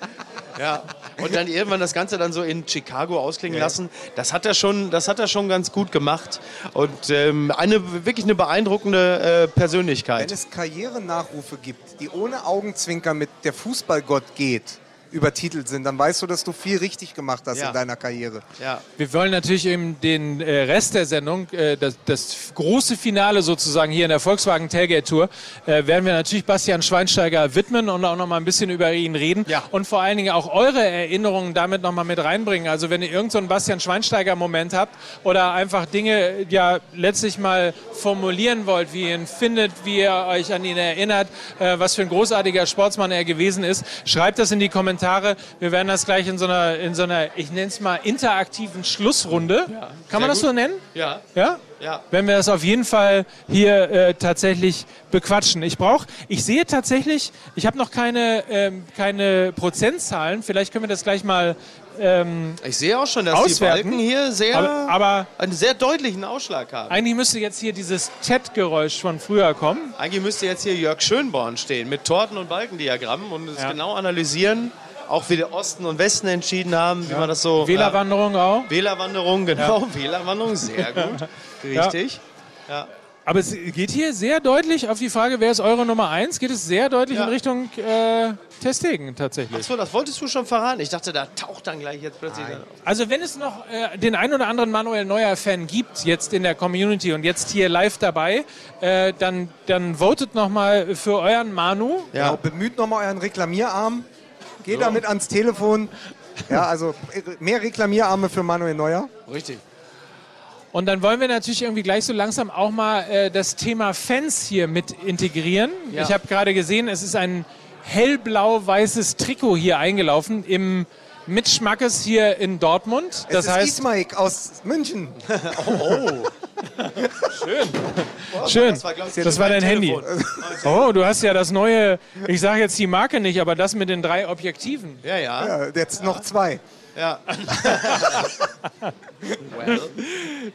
Ja. Und dann irgendwann das Ganze dann so in Chicago ausklingen lassen. Das hat er schon, das hat er schon ganz gut gemacht. Und ähm, eine wirklich eine beeindruckende äh, Wenn Persönlichkeit. es Karrierenachrufe gibt, die ohne Augenzwinker mit der Fußballgott geht, übertitelt sind, dann weißt du, dass du viel richtig gemacht hast Ja. in deiner Karriere. Ja. Wir wollen natürlich eben den äh, Rest der Sendung, äh, das, das große Finale sozusagen hier in der Volkswagen Tailgate Tour, äh, werden wir natürlich Bastian Schweinsteiger widmen und auch noch mal ein bisschen über ihn reden Ja. und vor allen Dingen auch eure Erinnerungen damit noch mal mit reinbringen. Also wenn ihr irgendeinen so einen Bastian Schweinsteiger Moment habt oder einfach Dinge ja letztlich mal formulieren wollt, wie ihr ihn findet, wie ihr euch an ihn erinnert, äh, was für ein großartiger Sportsmann er gewesen ist, schreibt das in die Kommentare. Wir werden das gleich in so einer, in so einer ich nenne es mal interaktiven Schlussrunde. Kann man das gut. so nennen? Ja. Ja? Ja. Wenn wir das auf jeden Fall hier äh, tatsächlich bequatschen. Ich brauche, ich sehe tatsächlich, ich habe noch keine, ähm, keine Prozentzahlen. Vielleicht können wir das gleich mal. Ähm, Ich sehe auch schon, dass Auswerten. die Balken hier sehr, aber, aber einen sehr deutlichen Ausschlag haben. eigentlich müsste jetzt hier dieses Chat-Geräusch von früher kommen. Eigentlich müsste jetzt hier Jörg Schönborn stehen mit Torten- und Balkendiagrammen und es Ja. genau analysieren, auch wie der Osten und Westen entschieden haben, wie man das so... Wählerwanderung auch. Ja, Wählerwanderung, genau. Wählerwanderung, sehr gut. Richtig. Aber es geht hier sehr deutlich auf die Frage, wer ist eure Nummer eins? Geht es sehr deutlich Ja. in Richtung äh, Testegen tatsächlich. Achso, das wolltest du schon verraten. Ich dachte, da taucht dann gleich jetzt plötzlich... dann auf. Also wenn es noch äh, den ein oder anderen Manuel Neuer-Fan gibt jetzt in der Community und jetzt hier live dabei, äh, dann, dann votet nochmal für euren Manu. Ja. Genau, bemüht nochmal euren Reklamierarm. Geht damit ans Telefon. Ja, also mehr Reklamierarme für Manuel Neuer. Richtig. Und dann wollen wir natürlich irgendwie gleich so langsam auch mal äh, das Thema Fans hier mit integrieren. Ja. Ich habe gerade gesehen, es ist ein hellblau-weißes Trikot hier eingelaufen im Mitschmackes hier in Dortmund. Das es ist heißt, Ismaik aus München. schön. Das war, ich, Das war dein mein Handy. Telefon. Oh, du hast ja das neue, ich sage jetzt die Marke nicht, aber das mit den drei Objektiven. Ja, ja. Ja, jetzt noch zwei. ja.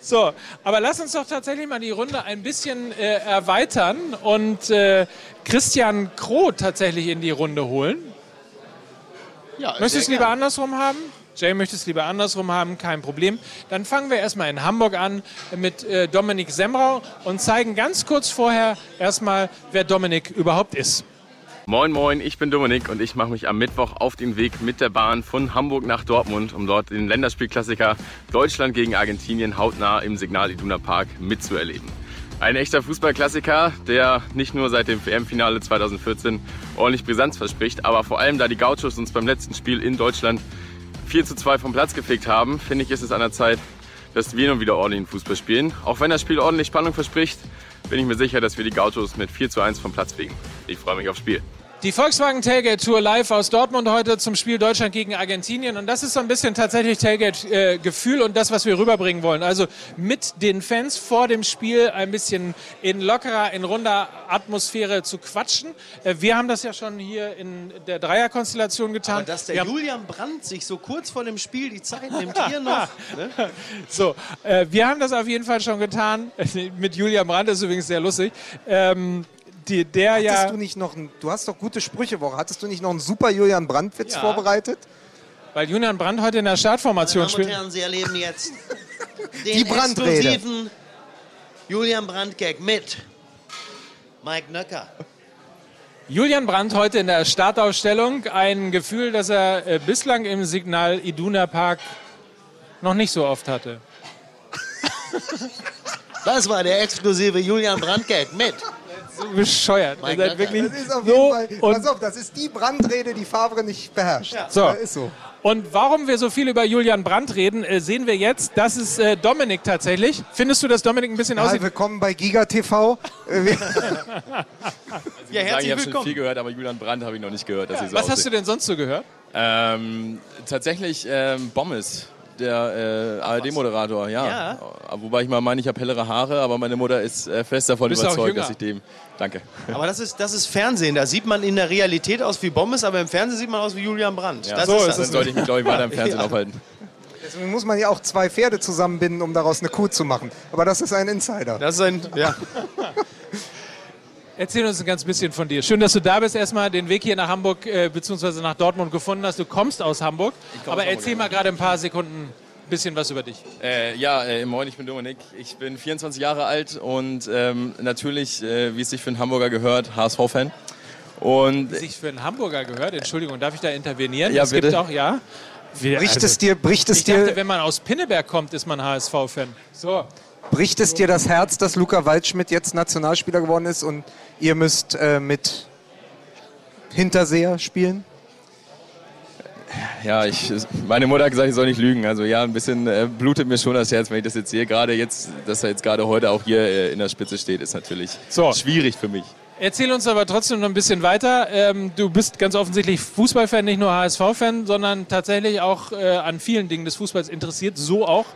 So, aber lass uns doch tatsächlich mal die Runde ein bisschen äh, erweitern und äh, Christian Kroh tatsächlich in die Runde holen. Ja Möchtest du es lieber gern. andersrum haben? Jay möchte es lieber andersrum haben, kein Problem. Dann fangen wir erstmal in Hamburg an mit äh, Dominik Semrau und zeigen ganz kurz vorher erstmal, wer Dominik überhaupt ist. Moin Moin, ich bin Dominik und ich mache mich am Mittwoch auf den Weg mit der Bahn von Hamburg nach Dortmund, um dort den Länderspielklassiker Deutschland gegen Argentinien hautnah im Signal Iduna Park mitzuerleben. Ein echter Fußballklassiker, der nicht nur seit dem WM-Finale 2014 ordentlich Brisanz verspricht, aber vor allem da die Gauchos uns beim letzten Spiel in Deutschland 4 zu 2 vom Platz gefegt haben, finde ich, ist es an der Zeit, dass wir nun wieder ordentlichen Fußball spielen. Auch wenn das Spiel ordentlich Spannung verspricht, bin ich mir sicher, dass wir die Gauchos mit 4 zu 1 vom Platz fegen. Ich freue mich aufs Spiel. Die Volkswagen Tailgate Tour live aus Dortmund heute zum Spiel Deutschland gegen Argentinien. Und das ist so ein bisschen tatsächlich Tailgate-Gefühl und das, was wir rüberbringen wollen. Also mit den Fans vor dem Spiel ein bisschen in lockerer, in runder Atmosphäre zu quatschen. Äh, Wir haben das ja schon hier in der Dreierkonstellation getan. Aber dass der Julian Brandt sich so kurz vor dem Spiel die Zeit nimmt, hier noch. Ne? so, äh, wir haben das auf jeden Fall schon getan. mit Julian Brandt ist übrigens sehr lustig. Ähm, die, der Hattest ja, du nicht noch ein, du hast doch gute Sprüchewoche. Hattest du nicht noch einen super Julian Brandt-Witz Ja. vorbereitet? weil Julian Brandt heute in der Startformation Meine Damen und spielt. Herren, Sie erleben jetzt den Die Brandrede. exklusiven Julian Brandt-Gag mit Mike Nöcker. Julian Brandt heute in der Startaufstellung. Ein Gefühl, das er äh, bislang im Signal Iduna Park noch nicht so oft hatte. Das war der exklusive Julian Brandt-Gag mit. So bescheuert. Mein Ihr seid wirklich Das ist auf so jeden Fall, und, pass auf, das ist die Brandrede, die Favre nicht beherrscht. So. Ja, ist so. und warum wir so viel über Julian Brandt reden, äh, sehen wir jetzt. Das ist äh, Dominik tatsächlich. Findest du, dass Dominik ein bisschen Ja, aussieht? willkommen bei Giga TV. Äh, wir- Ja, sagen, ich herzlich habe schon viel gehört, aber Julian Brandt habe ich noch nicht gehört, dass sie so Was hast du denn sonst so gehört? Ähm, tatsächlich ähm, Bommes, der äh, ARD-Moderator, ja. Ja. Wobei ich mal meine, ich habe hellere Haare, aber meine Mutter ist äh, fest davon überzeugt, dass ich dem... Danke. Aber das ist, das ist Fernsehen. Da sieht man in der Realität aus wie Bommes, aber im Fernsehen sieht man aus wie Julian Brandt. Ja, das so ist ist das. Sollte ich mich, glaube ich, weiter im Fernsehen Ja. aufhalten. Deswegen muss man ja auch zwei Pferde zusammenbinden, um daraus eine Kuh zu machen. Aber das ist ein Insider. Das ist ein, ja. Erzähl uns ein ganz bisschen von dir. Schön, dass du da bist. Erstmal den Weg hier nach Hamburg äh, bzw. nach Dortmund gefunden hast. Du kommst aus Hamburg. komme Aber aus Hamburg, erzähl ja. mal gerade ein paar Sekunden bisschen was über dich. Äh, ja, äh, moin, ich bin Dominik. Ich bin 24 Jahre alt und ähm, natürlich, äh, wie es sich für einen Hamburger gehört, HSV-Fan. Und sich für einen Hamburger gehört. Entschuldigung, darf ich da intervenieren? Ja, es gibt bitte. auch, ja. Wir, Bricht also, es dir, bricht es ich dachte, dir, wenn man aus Pinneberg kommt, ist man HSV-Fan. So. bricht es dir das Herz, dass Luca Waldschmidt jetzt Nationalspieler geworden ist und ihr müsst äh, mit Hinterseher spielen? Ja, ich, meine Mutter hat gesagt, ich soll nicht lügen. Also ja, ein bisschen äh, blutet mir schon das Herz, wenn ich das jetzt sehe. Gerade jetzt, dass er jetzt gerade heute auch hier äh, in der Spitze steht, ist natürlich So. schwierig für mich. Erzähl uns aber trotzdem noch ein bisschen weiter. Ähm, du bist ganz offensichtlich Fußballfan, nicht nur HSV-Fan, sondern tatsächlich auch äh, an vielen Dingen des Fußballs interessiert, so auch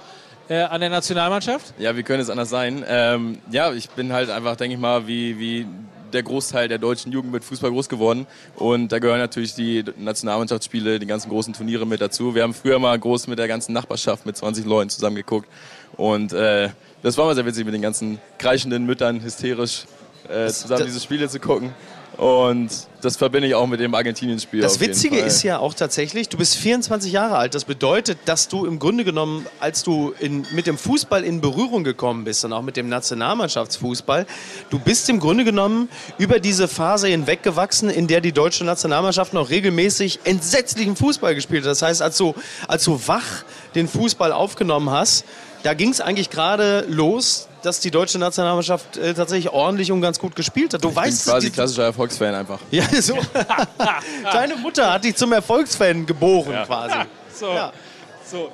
an der Nationalmannschaft. Ja, wie könnte es anders sein? Ähm, ja, ich bin halt einfach, denke ich mal, wie, wie der Großteil der deutschen Jugend mit Fußball groß geworden. Und da gehören natürlich die Nationalmannschaftsspiele, die ganzen großen Turniere mit dazu. Wir haben früher mal groß mit der ganzen Nachbarschaft mit 20 Leuten zusammen geguckt. Und äh, das war mal sehr witzig mit den ganzen kreischenden Müttern, hysterisch äh, zusammen diese Spiele zu gucken. Und das verbinde ich auch mit dem Argentinien-Spiel. Das Witzige ist ja auch tatsächlich, du bist 24 Jahre alt. Das bedeutet, dass du im Grunde genommen, als du in, mit dem Fußball in Berührung gekommen bist und auch mit dem Nationalmannschaftsfußball, du bist im Grunde genommen über diese Phase hinweggewachsen, in der die deutsche Nationalmannschaft noch regelmäßig entsetzlichen Fußball gespielt hat. Das heißt, als du, als du wach den Fußball aufgenommen hast, da ging es eigentlich gerade los, dass die deutsche Nationalmannschaft äh, tatsächlich ordentlich und ganz gut gespielt hat. Du Ich bin weißt, quasi die- klassischer Erfolgsfan einfach. ja, so. Deine Mutter hat dich zum Erfolgsfan geboren, quasi. So. Ja. so.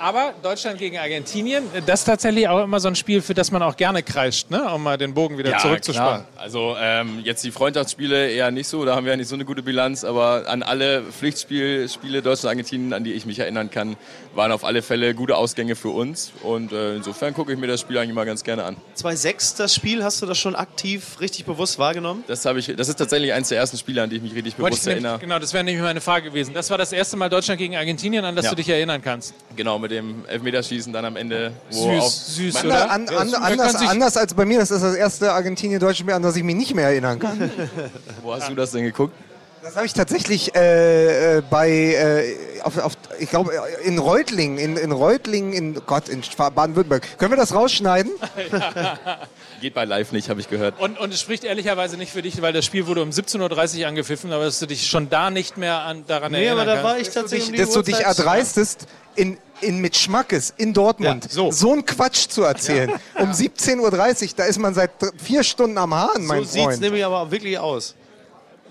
Aber Deutschland gegen Argentinien, das ist tatsächlich auch immer so ein Spiel, für das man auch gerne kreischt, ne? um mal den Bogen wieder zurückzuspannen. Klar. Also ähm, jetzt die Freundschaftsspiele eher nicht so, da haben wir ja nicht so eine gute Bilanz, aber an alle Pflichtspiele Spiele Deutschland-Argentinien, an die ich mich erinnern kann, waren auf alle Fälle gute Ausgänge für uns und äh, insofern gucke ich mir das Spiel eigentlich mal ganz gerne an. 2-6, das Spiel, hast du das schon aktiv, richtig bewusst wahrgenommen? Das, habe ich, das ist tatsächlich eins der ersten Spiele, an die ich mich richtig bewusst nämlich- erinnere. Genau, das wäre nämlich meine Frage gewesen. Das war das erste Mal Deutschland gegen Argentinien, an das Ja. du dich erinnern kannst. Genau, mit dem Elfmeterschießen dann am Ende. Wo Süß, süß, Man- oder? An, an, anders, anders als bei mir, das ist das erste Argentinien-Deutsche-Spiel, an das ich mich nicht mehr erinnern kann. Wo hast du das denn geguckt? Das habe ich tatsächlich äh, äh, bei, äh, auf, auf, ich glaube, in Reutlingen, in, in Reutlingen, in Gott, in Baden-Württemberg. Können wir das rausschneiden? Geht bei live nicht, habe ich gehört. Und, und es spricht ehrlicherweise nicht für dich, weil das Spiel wurde um 17.30 Uhr angepfiffen, aber dass du dich schon da nicht mehr an, daran Nee, erinnern aber da war ich tatsächlich um dass du dich erdreistest, in, in mit Schmackes in Dortmund Ja, so. ein Quatsch zu erzählen. Um 17.30 Uhr, da ist man seit vier Stunden am Hahn, So mein sieht es Freund. nämlich aber auch wirklich aus.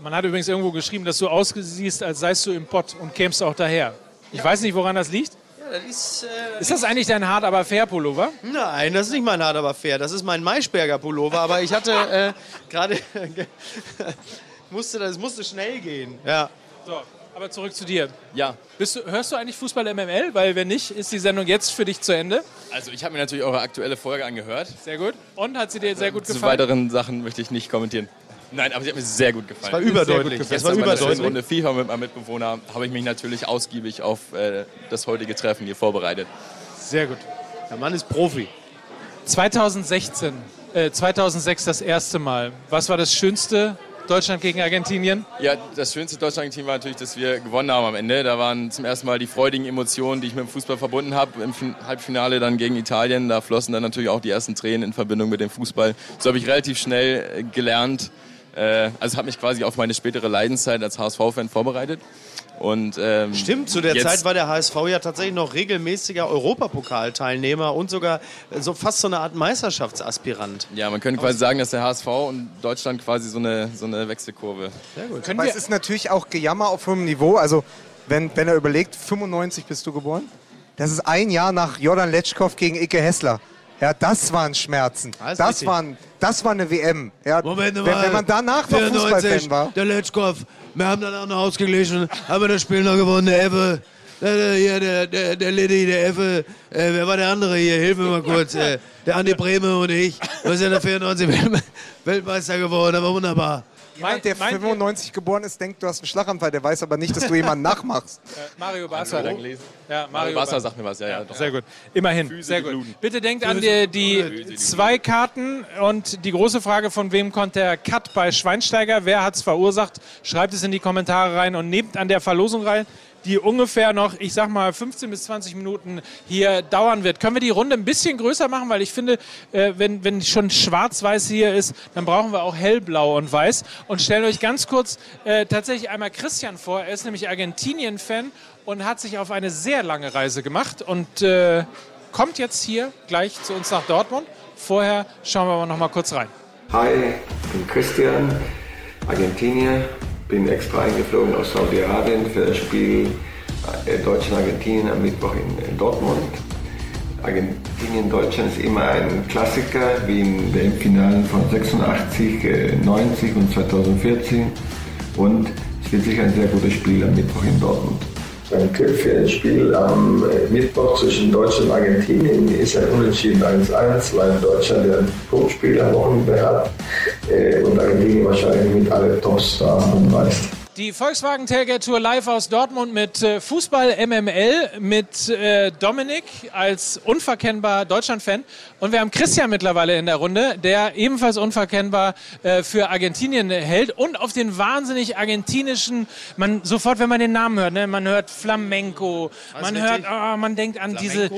Man hat übrigens irgendwo geschrieben, dass du aussiehst, als seist du im Pott und kämst auch daher. Ich weiß nicht, woran das liegt. Das ist, äh, Ist das eigentlich dein hart, aber fair Pullover? nein, das ist nicht mein hart, aber fair. Das ist mein Maischberger Pullover, aber ich hatte äh, gerade... musste, das musste schnell gehen. Ja. So, aber zurück zu dir. Ja, Bist du, hörst du eigentlich Fußball MML? Weil wenn nicht, ist die Sendung jetzt für dich zu Ende. also ich habe mir natürlich eure aktuelle Folge angehört. Sehr gut. Und hat sie dir sehr gut Zu gefallen? weiteren Sachen möchte ich nicht kommentieren. Nein, aber sie hat mir sehr gut gefallen. War überdeutlich. Jetzt Das war überdeutlich. Runde FIFA mit meinem Mitbewohner habe ich mich natürlich ausgiebig auf äh, das heutige Treffen hier vorbereitet. Sehr gut. Der Mann ist Profi. 2016, äh, 2006 das erste Mal. Was war das Schönste? Deutschland gegen Argentinien? Ja, das schönste Deutschland-Team war natürlich, dass wir gewonnen haben am Ende. Da waren zum ersten Mal die freudigen Emotionen, die ich mit dem Fußball verbunden habe. Im Fin- Halbfinale dann gegen Italien, da flossen dann natürlich auch die ersten Tränen in Verbindung mit dem Fußball. So habe ich relativ schnell äh, gelernt. Äh, also hat mich quasi auf meine spätere Leidenszeit als HSV-Fan vorbereitet. Und, ähm, Stimmt, zu der Zeit war der HSV ja tatsächlich noch regelmäßiger Europapokalteilnehmer und sogar so fast so eine Art Meisterschaftsaspirant. Ja, man könnte quasi sagen, dass der HSV und Deutschland quasi so eine, so eine Wechselkurve. Können Aber wir, es ist natürlich auch Gejammer auf hohem Niveau. Also, wenn, wenn er überlegt, 95 bist du geboren. Das ist ein Jahr nach Jordan Letschkow gegen Icke Hessler. Ja, das waren Schmerzen. Das, richtig. waren, das war eine WM. Ja, Moment wenn, mal. wenn man danach noch Fußballfan war. der Letschkow. Wir haben dann auch noch ausgeglichen, haben wir das Spiel noch gewonnen, der Effe. Der, der, der, der, der Liddy, der Effe. Äh, wer war der andere hier? Hilf mir mal kurz. Äh, der Andi Brehme und ich. Wir sind ja 94 Welt- Weltmeister geworden, aber wunderbar. Jemand, der Meint ihr- 95 geboren ist, denkt, du hast einen Schlaganfall. Der weiß aber nicht, dass du jemanden nachmachst. Mario Basler. Gelesen. Ja, Mario Mario Basler. sagt mir was, ja, ja. doch. Sehr gut. Immerhin. Füße Sehr gut. gegluten. Bitte denkt an die, die zwei Karten und die große Frage, von wem kommt der Cut bei Schweinsteiger? Wer hat es verursacht? Schreibt es in die Kommentare rein und nehmt an der Verlosung rein, die ungefähr noch, ich sag mal, 15 bis 20 Minuten hier dauern wird. Können wir die Runde ein bisschen größer machen, weil ich finde, äh, wenn, wenn schon schwarz-weiß hier ist, dann brauchen wir auch hellblau und weiß. Und stellen euch ganz kurz äh, tatsächlich einmal Christian vor. Er ist nämlich Argentinien-Fan und hat sich auf eine sehr lange Reise gemacht und äh, kommt jetzt hier gleich zu uns nach Dortmund. Vorher schauen wir aber noch mal kurz rein. Hi, ich bin Christian, Argentinier, bin extra eingeflogen aus Saudi-Arabien für das Spiel äh, Deutschland-Argentinien am Mittwoch in, Dortmund. Argentinien-Deutschland ist immer ein Klassiker, wie in den Finalen von 86, äh, 90 und 2014. Und es wird sicher ein sehr gutes Spiel am Mittwoch in Dortmund. Tipp für das Spiel am äh, Mittwoch zwischen Deutschland und Argentinien ist ein Unentschieden 1-1, weil Deutschland ein Punktspiel am Wochenende hat äh, und Argentinien wahrscheinlich mit alle Topstars anreist. Die Volkswagen Tailgate Tour live aus Dortmund mit äh, Fußball MML, mit äh, Dominik als unverkennbar Deutschland-Fan. Und wir haben Christian mittlerweile in der Runde, der ebenfalls unverkennbar äh, für Argentinien hält und auf den wahnsinnig argentinischen, man sofort, wenn man den Namen hört, ne, man hört Flamenco, man hört, oh, man denkt an diese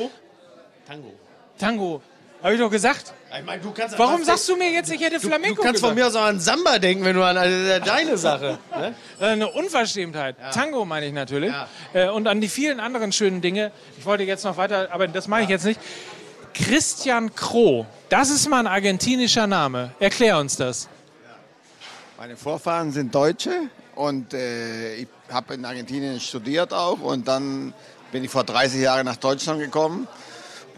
Tango. Tango. Habe ich doch gesagt. Ich mein, du kannst Warum sagst du mir jetzt, ich hätte du, Flamenco du kannst gesagt? von mir aus auch an Samba denken, wenn du an also, ja deine Sache. Ne? Äh, Eine Unverschämtheit. Tango meine ich natürlich. Äh, Und an die vielen anderen schönen Dinge. Ich wollte jetzt noch weiter, aber das mache ich jetzt nicht. Christian Kroh, das ist mal ein argentinischer Name. Erklär uns das. Meine Vorfahren sind Deutsche und äh, ich habe in Argentinien studiert auch und dann bin ich vor 30 Jahren nach Deutschland gekommen.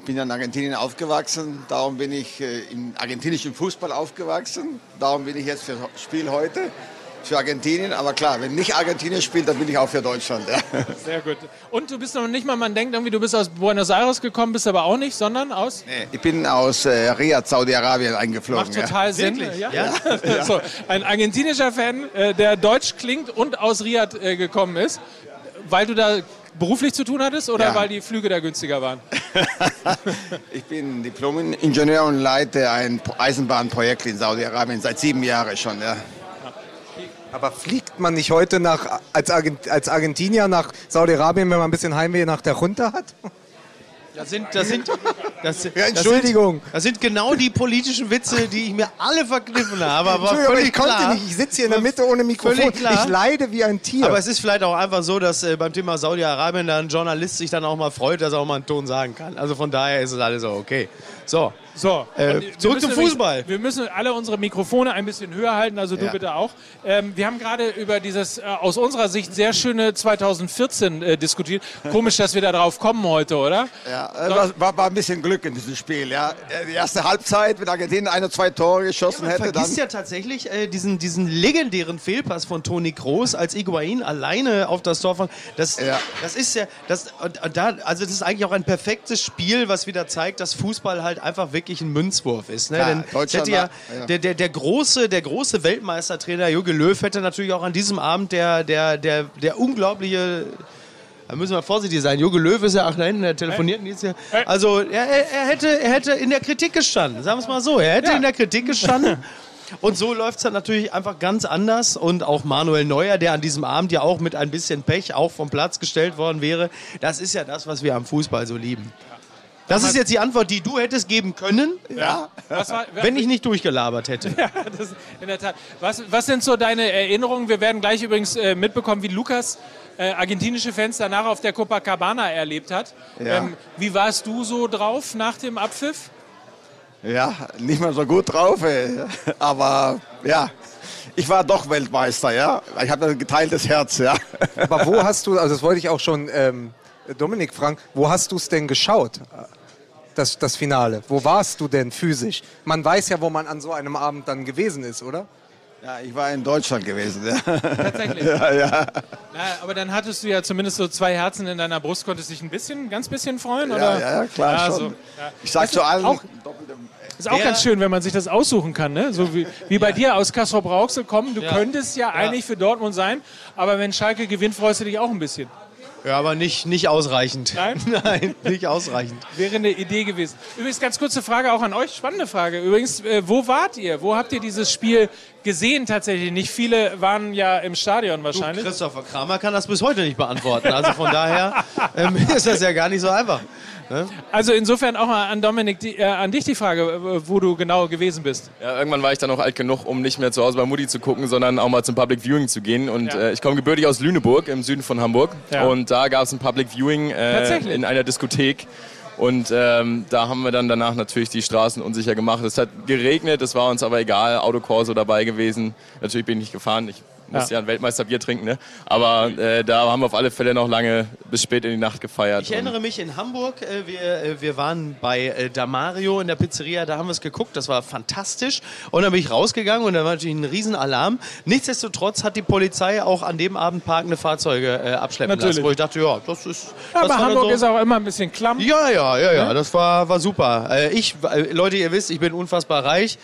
Bin in Argentinien aufgewachsen, darum bin ich äh, im argentinischen Fußball aufgewachsen. Darum bin ich jetzt für das Spiel heute für Argentinien. Aber klar, wenn nicht Argentinien spielt, dann bin ich auch für Deutschland. Ja. Sehr gut. Und du bist noch nicht mal, man denkt irgendwie, du bist aus Buenos Aires gekommen, bist aber auch nicht, sondern aus? Nee, Ich bin aus äh, Riyadh, Saudi-Arabien eingeflogen. Macht total Sinn. Wirklich? Ja? Ja? So, ein argentinischer Fan, äh, der deutsch klingt und aus Riyadh äh, gekommen ist, weil du da beruflich zu tun hattest oder Ja. weil die Flüge da günstiger waren? Ich bin Diplom-Ingenieur und leite ein Eisenbahnprojekt in Saudi-Arabien seit sieben Jahren schon. Ja. Aber fliegt man nicht heute nach, als, Argent, als Argentinier nach Saudi-Arabien, wenn man ein bisschen Heimweh nach der Junta hat? Das sind, das sind, das, Ja, Entschuldigung. Das sind, das sind genau die politischen Witze, die ich mir alle verkniffen habe. Aber Entschuldigung, völlig ich konnte klar. nicht. Ich sitze hier in der Mitte ohne Mikrofon. Ich leide wie ein Tier. Aber es ist vielleicht auch einfach so, dass äh, beim Thema Saudi-Arabien ein Journalist sich dann auch mal freut, dass er auch mal einen Ton sagen kann. Also von daher ist es alles so okay. So, So, Äh, zurück zum Fußball. Wir müssen alle unsere Mikrofone ein bisschen höher halten, also du Ja. bitte auch. Ähm, wir haben gerade über dieses äh, aus unserer Sicht sehr schöne 2014 äh, diskutiert. Komisch, dass wir da drauf kommen heute, oder? Ja, äh, war, war, war ein bisschen Glück in diesem Spiel. Ja. Äh, Die erste Halbzeit, wenn Argentinien ein oder zwei Tore geschossen Man hätte, dann. vergisst ja tatsächlich äh, diesen, diesen legendären Fehlpass von Toni Kroos, als Iguain alleine auf das Tor von. Das, Ja. das ist ja. Das, und, und da, also, das ist eigentlich auch ein perfektes Spiel, was wieder zeigt, dass Fußball halt einfach wirklich ein Münzwurf ist. Ne? Klar, Denn Deutschland hätte ja, ja. Der, der, der, große, der große Weltmeistertrainer Jogi Löw hätte natürlich auch an diesem Abend der, der, der, der unglaubliche. Da müssen wir vorsichtig sein. Jogi Löw ist ja auch da hinten, der telefoniert jetzt hier. Also er, er, hätte, er hätte in der Kritik gestanden, sagen wir es mal so. Er hätte Ja. in der Kritik gestanden. Und so läuft es dann natürlich einfach ganz anders. Und auch Manuel Neuer, der an diesem Abend ja auch mit ein bisschen Pech auch vom Platz gestellt worden wäre, das ist ja das, was wir am Fußball so lieben. Das ist jetzt die Antwort, die du hättest geben können, Ja. Was war, wenn ich nicht durchgelabert hätte. Ja, das, in der Tat. Was, was sind so deine Erinnerungen? Wir werden gleich übrigens äh, mitbekommen, wie Lukas äh, argentinische Fans danach auf der Copacabana erlebt hat. Ja. Ähm, wie warst du so drauf nach dem Abpfiff? Ja, nicht mehr so gut drauf. Ey. Aber ja, ich war doch Weltmeister. Ja. Ich habe ein geteiltes Herz. Ja. Aber wo hast du, also das wollte ich auch schon ähm, Dominik fragen, wo hast du es denn geschaut? Das, das Finale. Wo warst du denn physisch? Man weiß ja, wo man an so einem Abend dann gewesen ist, oder? ja, ich war in Deutschland gewesen. Ja. Tatsächlich. Ja, ja. Na, aber dann hattest du ja zumindest so zwei Herzen in deiner Brust, konntest dich ein bisschen, ganz bisschen freuen, Ja, oder? ja, klar Ja, schon. so, ja. Ich sag Weißt zu allen, Auch, ist auch ganz schön, wenn man sich das aussuchen kann, ne? So wie, wie bei dir aus Kassel Brauxel kommen. Du könntest ja, eigentlich für Dortmund sein, aber wenn Schalke gewinnt, freust du dich auch ein bisschen. Ja, aber nicht, nicht ausreichend. Nein? Nein, nicht ausreichend. Wäre eine Idee gewesen. Übrigens, ganz kurze Frage auch an euch. Spannende Frage. Übrigens, äh, wo wart ihr? Wo habt ihr dieses Spiel gesehen tatsächlich? Nicht viele waren ja im Stadion wahrscheinlich. Christopher Kramer kann das bis heute nicht beantworten. Also von daher ähm, ist das ja gar nicht so einfach. Also insofern auch mal an Dominik, die, äh, an dich die Frage, äh, wo du genau gewesen bist. Ja, irgendwann war ich dann auch alt genug, um nicht mehr zu Hause bei Mutti zu gucken, sondern auch mal zum Public Viewing zu gehen. Und Ja. äh, ich komme gebürtig aus Lüneburg im Süden von Hamburg. Ja. Und da gab es ein Public Viewing äh, in einer Diskothek. Und ähm, da haben wir dann danach natürlich die Straßen unsicher gemacht. Es hat geregnet, es war uns aber egal, Autokorso dabei gewesen. Natürlich bin ich nicht gefahren, ich musste Ja. ja, ein Weltmeisterbier trinken. Ne? Aber äh, da haben wir auf alle Fälle noch lange bis spät in die Nacht gefeiert. Ich erinnere mich in Hamburg, äh, wir, äh, wir waren bei äh, Damario in der Pizzeria, da haben wir es geguckt, das war fantastisch. Und dann bin ich rausgegangen und da war natürlich ein Riesenalarm. Nichtsdestotrotz hat die Polizei auch an dem Abend parkende Fahrzeuge äh, abschleppen Natürlich. lassen, wo ich dachte, ja, das ist... Ja, das aber Hamburg so- ist auch immer ein bisschen klamm. Ja, ja, ja, ja, das war, war super. Äh, ich, äh, Leute, ihr wisst, ich bin unfassbar reich.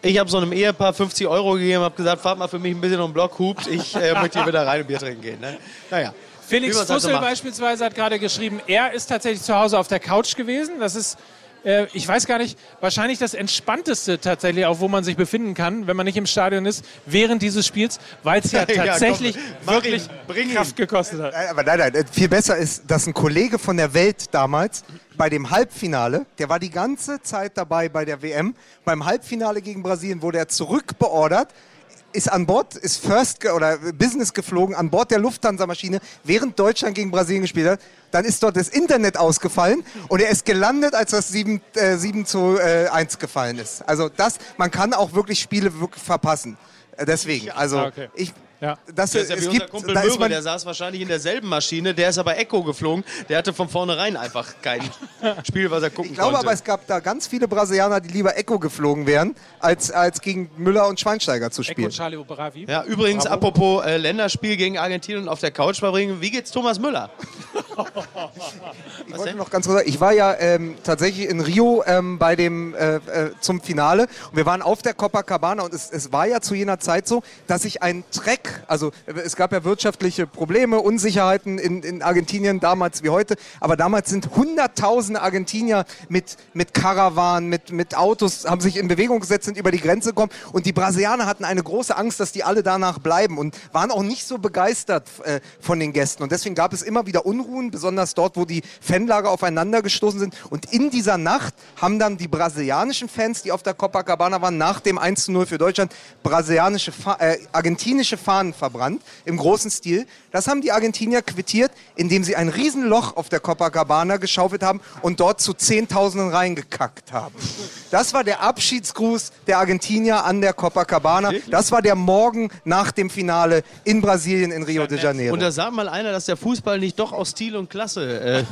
Ich habe so einem Ehepaar 50 Euro gegeben, habe gesagt, fahrt mal für mich ein bisschen um den Block, hupt. Ich äh, möchte hier wieder rein und Bier trinken gehen. Ne? Naja. Felix halt Fussel macht. beispielsweise hat gerade geschrieben, er ist tatsächlich zu Hause auf der Couch gewesen. Das ist, äh, ich weiß gar nicht, wahrscheinlich das Entspannteste tatsächlich, auch wo man sich befinden kann, wenn man nicht im Stadion ist, während dieses Spiels, weil es ja Ja, komm, tatsächlich wirklich ihn, bring ihn. Kraft gekostet hat. Nein, aber nein, nein, viel besser ist, dass ein Kollege von der Welt damals bei dem Halbfinale, der war die ganze Zeit dabei bei der WM, beim Halbfinale gegen Brasilien wurde er zurückbeordert, ist an Bord, ist First oder Business geflogen, an Bord der Lufthansa-Maschine, während Deutschland gegen Brasilien gespielt hat. Dann ist dort das Internet ausgefallen und er ist gelandet, als das 7, äh, 7 zu äh, 1 gefallen ist. Also das, man kann auch wirklich Spiele wirklich verpassen. Äh, Deswegen, also okay. ich, Ja. das, Das ist ja wie es unser gibt, Kumpel da Möhre, der saß wahrscheinlich in derselben Maschine, der ist aber Echo geflogen. Der hatte von vornherein einfach kein Spiel, was er gucken Ich glaube konnte. aber, es gab da ganz viele Brasilianer, die lieber Echo geflogen wären, als, als gegen Müller und Schweinsteiger zu Echo spielen. und Charlie Bravi. ja, übrigens, Bravo. apropos äh, Länderspiel gegen Argentinien und auf der Couch verbringen, wie geht's Thomas Müller? Ich wollte noch ganz kurz sagen, ich war ja ähm, tatsächlich in Rio ähm, bei dem äh, äh, zum Finale und wir waren auf der Copacabana und es, es war ja zu jener Zeit so, dass ich ein Treck, also es gab ja wirtschaftliche Probleme, Unsicherheiten in, in Argentinien damals wie heute, aber damals sind hunderttausende Argentinier mit, mit Karawanen, mit, mit Autos, haben sich in Bewegung gesetzt, sind über die Grenze gekommen. Und die Brasilianer hatten eine große Angst, dass die alle danach bleiben und waren auch nicht so begeistert äh, von den Gästen. Und deswegen gab es immer wieder Unruhen, besonders dort, wo die Fanlager aufeinander gestoßen sind. Und in dieser Nacht haben dann die brasilianischen Fans, die auf der Copacabana waren, nach dem 1 zu 0 für Deutschland brasilianische, äh, argentinische Fahnen verbrannt im großen Stil. Das haben die Argentinier quittiert, indem sie ein Riesenloch auf der Copacabana geschaufelt haben und dort zu Zehntausenden reingekackt haben. Das war der Abschiedsgruß der Argentinier an der Copacabana. Das war der Morgen nach dem Finale in Brasilien in Rio de Janeiro. Und da sagt mal einer, dass der Fußball nicht doch aus Stil und Klasse äh,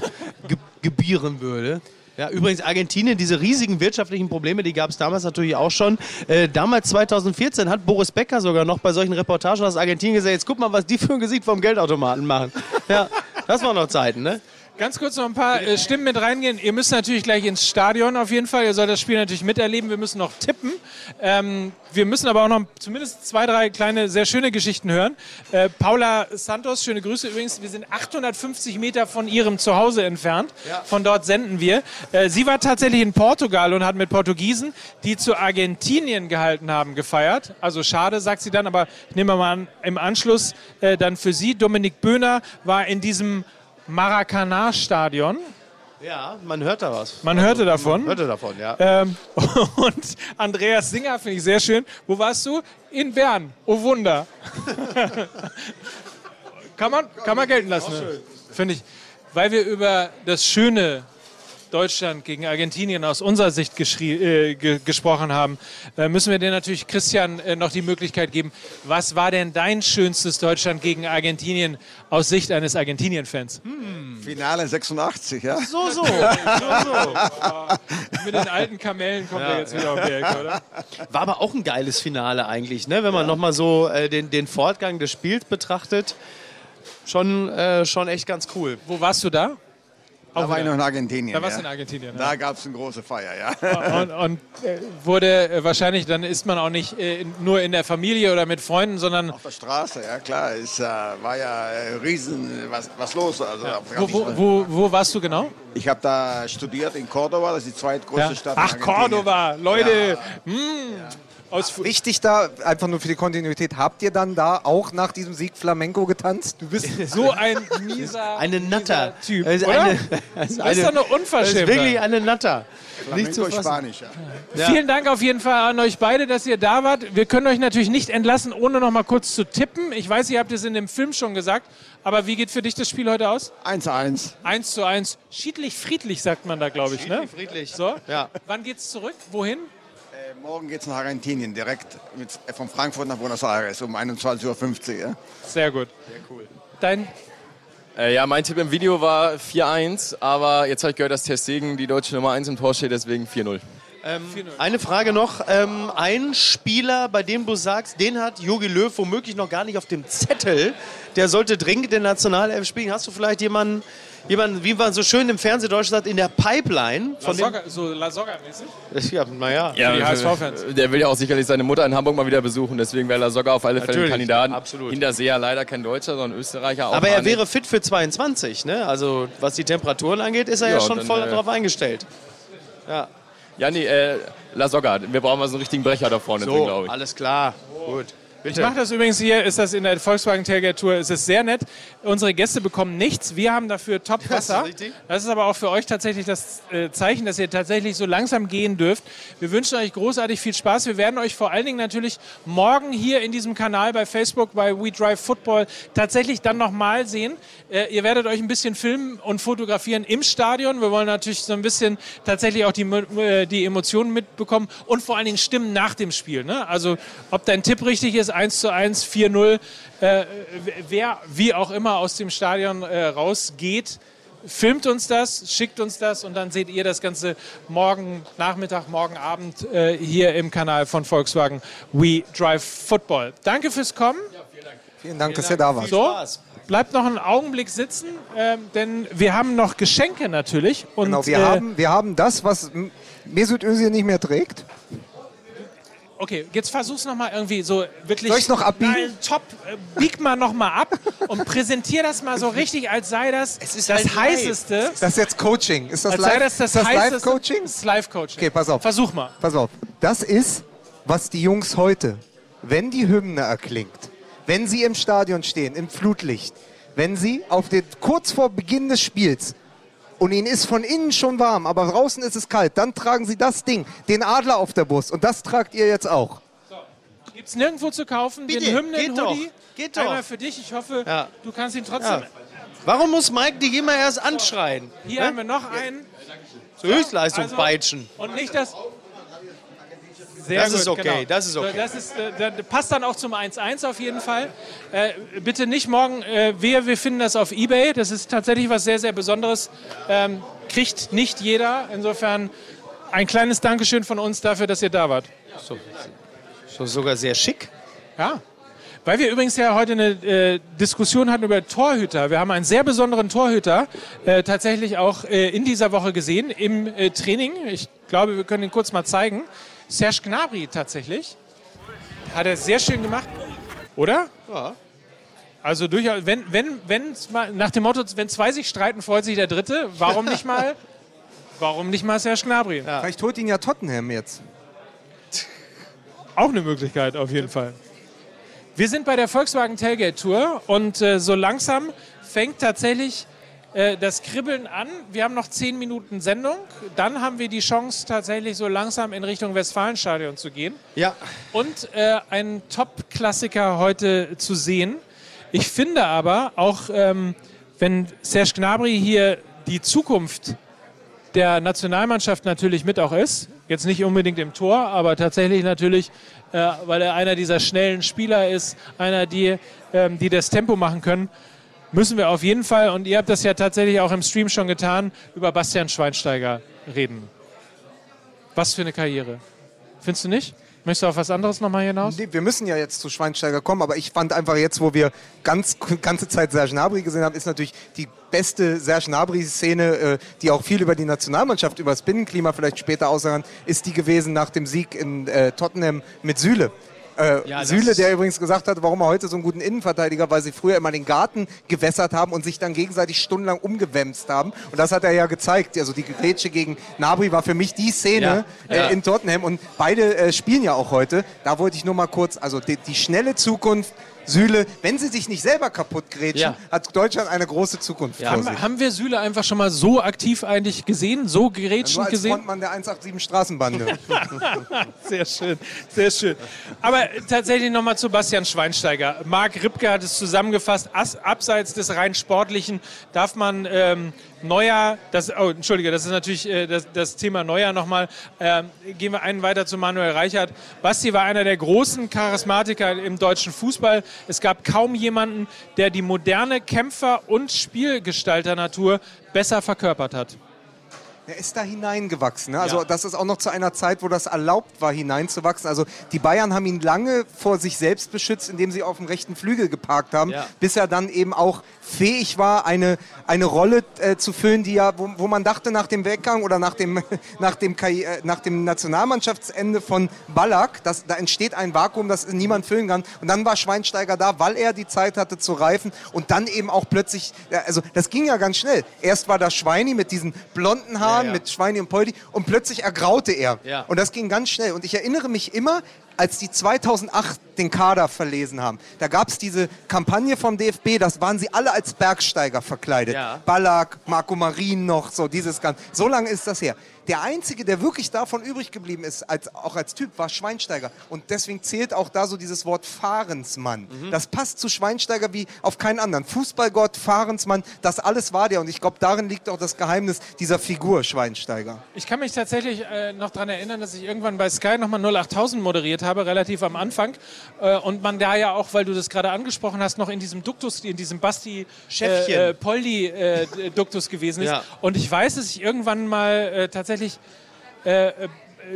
ge gebieren würde. Ja, übrigens Argentinien, diese riesigen wirtschaftlichen Probleme, die gab es damals natürlich auch schon. Äh, damals 2014 hat Boris Becker sogar noch bei solchen Reportagen aus Argentinien gesagt, jetzt guck mal, was die für ein Gesicht vom Geldautomaten machen. Ja, das waren noch Zeiten, ne? Ganz kurz noch ein paar äh, Stimmen mit reingehen. Ihr müsst natürlich gleich ins Stadion auf jeden Fall. Ihr sollt das Spiel natürlich miterleben. Wir müssen noch tippen. Ähm, wir müssen aber auch noch zumindest zwei, drei kleine, sehr schöne Geschichten hören. Äh, Paula Santos, schöne Grüße übrigens. Wir sind 850 Meter von ihrem Zuhause entfernt. Von dort senden wir. Äh, sie war tatsächlich in Portugal und hat mit Portugiesen, die zu Argentinien gehalten haben, gefeiert. Also schade, sagt sie dann, aber ich nehme mal an, im Anschluss äh, dann für sie. Dominik Böhner war in diesem Maracanã-Stadion. Ja, man hört da was. Man hörte davon. Man hörte davon, ja. Ähm, und Andreas Singer finde ich sehr schön. Wo warst du? In Bern. Oh Wunder. kann, man, kann man gelten lassen. Ne? Finde ich. Weil wir über das schöne Deutschland gegen Argentinien aus unserer Sicht äh, ge gesprochen haben, äh, müssen wir dir natürlich, Christian, äh, noch die Möglichkeit geben. Was war denn dein schönstes Deutschland gegen Argentinien aus Sicht eines Argentinien-Fans? Finale 86, ja. So, so. Mit den alten Kamellen kommt er jetzt wieder auf die Ecke, oder? War aber auch ein geiles Finale eigentlich, ne? wenn man nochmal so äh, den, den Fortgang des Spiels betrachtet. Schon, äh, schon echt ganz cool. Wo warst du da? Da war ich wieder. noch in Argentinien. Da warst du ja. in Argentinien. Da Ja. gab es eine große Feier, ja. Und, und äh, wurde äh, wahrscheinlich, dann ist man auch nicht äh, nur in der Familie oder mit Freunden, sondern Auf der Straße, ja klar. Es äh, war ja riesen was, was los. Also, auf wo, wo, wo, wo warst du genau? Ich habe da studiert in Cordoba, das ist die zweitgrößte Ja. Stadt Ach. Cordoba, Leute. Mm, aus Wichtig da, einfach nur für die Kontinuität, habt ihr dann da auch nach diesem Sieg Flamenco getanzt? Du bist so ein mieser, Eine Natter. mieser Typ, ist oder? eine, das ist doch eine Das ist Unverschämtheit. wirklich eine Natter. Nicht zu. Spanisch, ja. Vielen Dank auf jeden Fall an euch beide, dass ihr da wart. Wir können euch natürlich nicht entlassen, ohne noch mal kurz zu tippen. Ich weiß, ihr habt es in dem Film schon gesagt, aber wie geht für dich das Spiel heute aus? 1-1. 1 zu 1. Schiedlich, friedlich sagt man da, glaube ich. Ne? Friedlich. So? Ja. Wann geht's zurück? Wohin? Äh, morgen geht es nach Argentinien, direkt mit, äh, von Frankfurt nach Buenos Aires um 21.50 Uhr. Ja. Sehr gut. Sehr cool. Dein Äh, ja, mein Tipp im Video war 4-1, aber jetzt habe ich gehört, dass Ter Stegen die deutsche Nummer 1 im Tor steht, deswegen 4-0. Eine Frage noch. Ähm, ein Spieler, bei dem du sagst, den hat Jogi Löw womöglich noch gar nicht auf dem Zettel. Der sollte dringend in der Nationalelf spielen. Hast du vielleicht jemanden, jemanden wie man so schön im Fernsehen Deutschland sagt, in der Pipeline? La Von dem, Soga, so La Soga-mäßig? ja, naja. Ja, die HSV-Fans. Der will ja auch sicherlich seine Mutter in Hamburg mal wieder besuchen, deswegen wäre er sogar auf alle Fälle ein Kandidat. absolut. Hinterseher leider kein Deutscher, sondern Österreicher. Auch Aber er wäre fit für 22, ne? Also was die Temperaturen angeht, ist er ja, Ja, schon voll äh, darauf eingestellt. Ja, nee, äh, La Soga. Wir brauchen mal so einen richtigen Brecher da vorne drin, glaube ich. alles klar. Gut. Ich Bitte. mache das übrigens hier, ist das in der Volkswagen Tailgate Tour, es ist sehr nett. Unsere Gäste bekommen nichts, wir haben dafür Top-Wasser. richtig. Das ist aber auch für euch tatsächlich das äh, Zeichen, dass ihr tatsächlich so langsam gehen dürft. Wir wünschen euch großartig viel Spaß. Wir werden euch vor allen Dingen natürlich morgen hier in diesem Kanal bei Facebook, bei We Drive Football tatsächlich dann nochmal sehen. Äh, ihr werdet euch ein bisschen filmen und fotografieren im Stadion. Wir wollen natürlich so ein bisschen tatsächlich auch die, äh, die Emotionen mitbekommen und vor allen Dingen Stimmen nach dem Spiel. Ne? Also ob dein Tipp richtig ist, 1 zu 1, 4-0, äh, wer wie auch immer aus dem Stadion äh, rausgeht, filmt uns das, schickt uns das und dann seht ihr das Ganze morgen Nachmittag, morgen Abend äh, hier im Kanal von Volkswagen We Drive Football. Danke fürs Kommen. Vielen Dank, dass ihr da wart. So, bleibt noch einen Augenblick sitzen, ähm, denn wir haben noch Geschenke natürlich. Und, Genau, wir, äh, haben, wir haben das, was Mesut Özil nicht mehr trägt. Okay, jetzt versuch's noch mal irgendwie so wirklich. Soll ich's noch abbiegen? Nein, top, äh, bieg mal noch mal ab und präsentier das mal so richtig, als sei das ist das halt live. heißeste. Das ist jetzt Coaching. Ist das als sei live, das das, ist das heißeste. Live-Coaching? Das ist Live-Coaching. Okay, pass auf. Versuch mal. Pass auf. Das ist, was die Jungs heute, wenn die Hymne erklingt, wenn sie im Stadion stehen, im Flutlicht, wenn sie auf den, kurz vor Beginn des Spiels und ihnen ist von innen schon warm, aber draußen ist es kalt, dann tragen sie das Ding, den Adler auf der Brust und das tragt ihr jetzt auch. Gibt's nirgendwo zu kaufen, Bitte, den Hymnen-Hoodie. geht doch, geht doch. Einmal für dich. Ich hoffe, Ja. du kannst ihn trotzdem. Ja. Warum muss Mike die immer erst anschreien? Hier haben wir noch einen. So Höchstleistung Also- peitschen. Und nicht das. Sehr Das gut, ist okay, genau. das ist okay. So, Das ist, äh, das passt dann auch zum 1-1 auf jeden Fall. Äh, bitte nicht morgen, äh, wir, wir finden das auf Ebay. Das ist tatsächlich was sehr, sehr Besonderes. Ähm, kriegt nicht jeder. Insofern ein kleines Dankeschön von uns dafür, dass ihr da wart. So, sogar sehr schick. Ja. Weil wir übrigens ja heute eine äh, Diskussion hatten über Torhüter. Wir haben einen sehr besonderen Torhüter äh, tatsächlich auch äh, in dieser Woche gesehen im Training. Ich glaube, wir können ihn kurz mal zeigen. Serge Gnabry tatsächlich. Hat er sehr schön gemacht. Oder? Ja. Also durchaus, wenn, wenn, wenn's mal, nach dem Motto, wenn zwei sich streiten, freut sich der Dritte. Warum nicht mal, warum nicht mal Serge Gnabry? Vielleicht holt ihn ja Tottenham jetzt. Auch eine Möglichkeit, auf jeden Fall. Wir sind bei der Volkswagen Tailgate Tour und äh, so langsam fängt tatsächlich äh, das Kribbeln an. Wir haben noch zehn Minuten Sendung. Dann haben wir die Chance, tatsächlich so langsam in Richtung Westfalenstadion zu gehen Ja. und äh, einen Top-Klassiker heute zu sehen. Ich finde aber, auch ähm, wenn Serge Gnabry hier die Zukunft der Nationalmannschaft natürlich mit auch ist, jetzt nicht unbedingt im Tor, aber tatsächlich natürlich, äh, weil er einer dieser schnellen Spieler ist, einer, die, ähm, die das Tempo machen können, müssen wir auf jeden Fall, und ihr habt das ja tatsächlich auch im Stream schon getan, über Bastian Schweinsteiger reden. Was für eine Karriere. Findest du nicht? Möchtest du auf was anderes nochmal hinaus? Nee, wir müssen ja jetzt zu Schweinsteiger kommen, aber ich fand einfach jetzt, wo wir ganz ganze Zeit Serge Gnabry gesehen haben, ist natürlich die beste Serge Gnabry-Szene, äh, die auch viel über die Nationalmannschaft, über das Binnenklima vielleicht später aussagen, ist die gewesen nach dem Sieg in äh, Tottenham mit Süle. Äh, Ja, Süle, der übrigens gesagt hat, warum er heute so einen guten Innenverteidiger, weil sie früher immer den Garten gewässert haben und sich dann gegenseitig stundenlang umgewämst haben. Und das hat er ja gezeigt. Also die Grätsche gegen Nabri war für mich die Szene Ja, ja. Äh, in Tottenham. Und beide äh, spielen ja auch heute. Da wollte ich nur mal kurz, also die, die schnelle Zukunft. Süle, wenn sie sich nicht selber kaputt grätschen, Ja. hat Deutschland eine große Zukunft vor sich. Haben, haben wir Süle einfach schon mal so aktiv eigentlich gesehen, so gerätschend als gesehen? Frontmann der 187 Straßenbande. Sehr schön, sehr schön. Aber tatsächlich nochmal zu Bastian Schweinsteiger. Marc Ripke hat es zusammengefasst. As, abseits des rein sportlichen darf man ähm, Neuer, das, oh, entschuldige, das ist natürlich äh, das, das Thema Neuer nochmal. Ähm, gehen wir einen weiter zu Manuel Reichert. Basti war einer der großen Charismatiker im deutschen Fußball. Es gab kaum jemanden, der die moderne Kämpfer- und Spielgestalter-Natur besser verkörpert hat. Er ist da hineingewachsen. Ne? Also Ja. das ist auch noch zu einer Zeit, wo das erlaubt war, hineinzuwachsen. Also die Bayern haben ihn lange vor sich selbst beschützt, indem sie auf dem rechten Flügel geparkt haben, Ja. bis er dann eben auch fähig war, eine, eine Rolle äh, zu füllen, die ja, wo, wo man dachte nach dem Weggang oder nach dem, nach dem, Karri- äh, nach dem Nationalmannschaftsende von Ballack, dass, da entsteht ein Vakuum, das niemand füllen kann. Und dann war Schweinsteiger da, weil er die Zeit hatte zu reifen und dann eben auch plötzlich, also das ging ja ganz schnell. Erst war da Schweini mit diesen blonden Haaren, ja. mit Schweini und Poldi und plötzlich ergraute er. Ja. Und das ging ganz schnell. Und ich erinnere mich immer, als die 2008 den Kader verlesen haben, da gab es diese Kampagne vom DFB, das waren sie alle als Bergsteiger verkleidet. Ja. Ballack, Marco Marin noch, so dieses Ganze. So lange ist das her. Der Einzige, der wirklich davon übrig geblieben ist, als, auch als Typ, war Schweinsteiger. Und deswegen zählt auch da so dieses Wort Fahrensmann. Das passt zu Schweinsteiger wie auf keinen anderen. Fußballgott, Fahrensmann, das alles war der. Und ich glaube, darin liegt auch das Geheimnis dieser Figur Schweinsteiger. Ich kann mich tatsächlich äh, noch daran erinnern, dass ich irgendwann bei Sky nochmal 08000 moderiert habe, relativ am Anfang. Äh, und man da ja auch, weil du das gerade angesprochen hast, noch in diesem Duktus, in diesem Basti Schäffchen. äh, äh, Poldi äh, Duktus gewesen ist. Ja. Und ich weiß, dass ich irgendwann mal äh, tatsächlich äh, äh,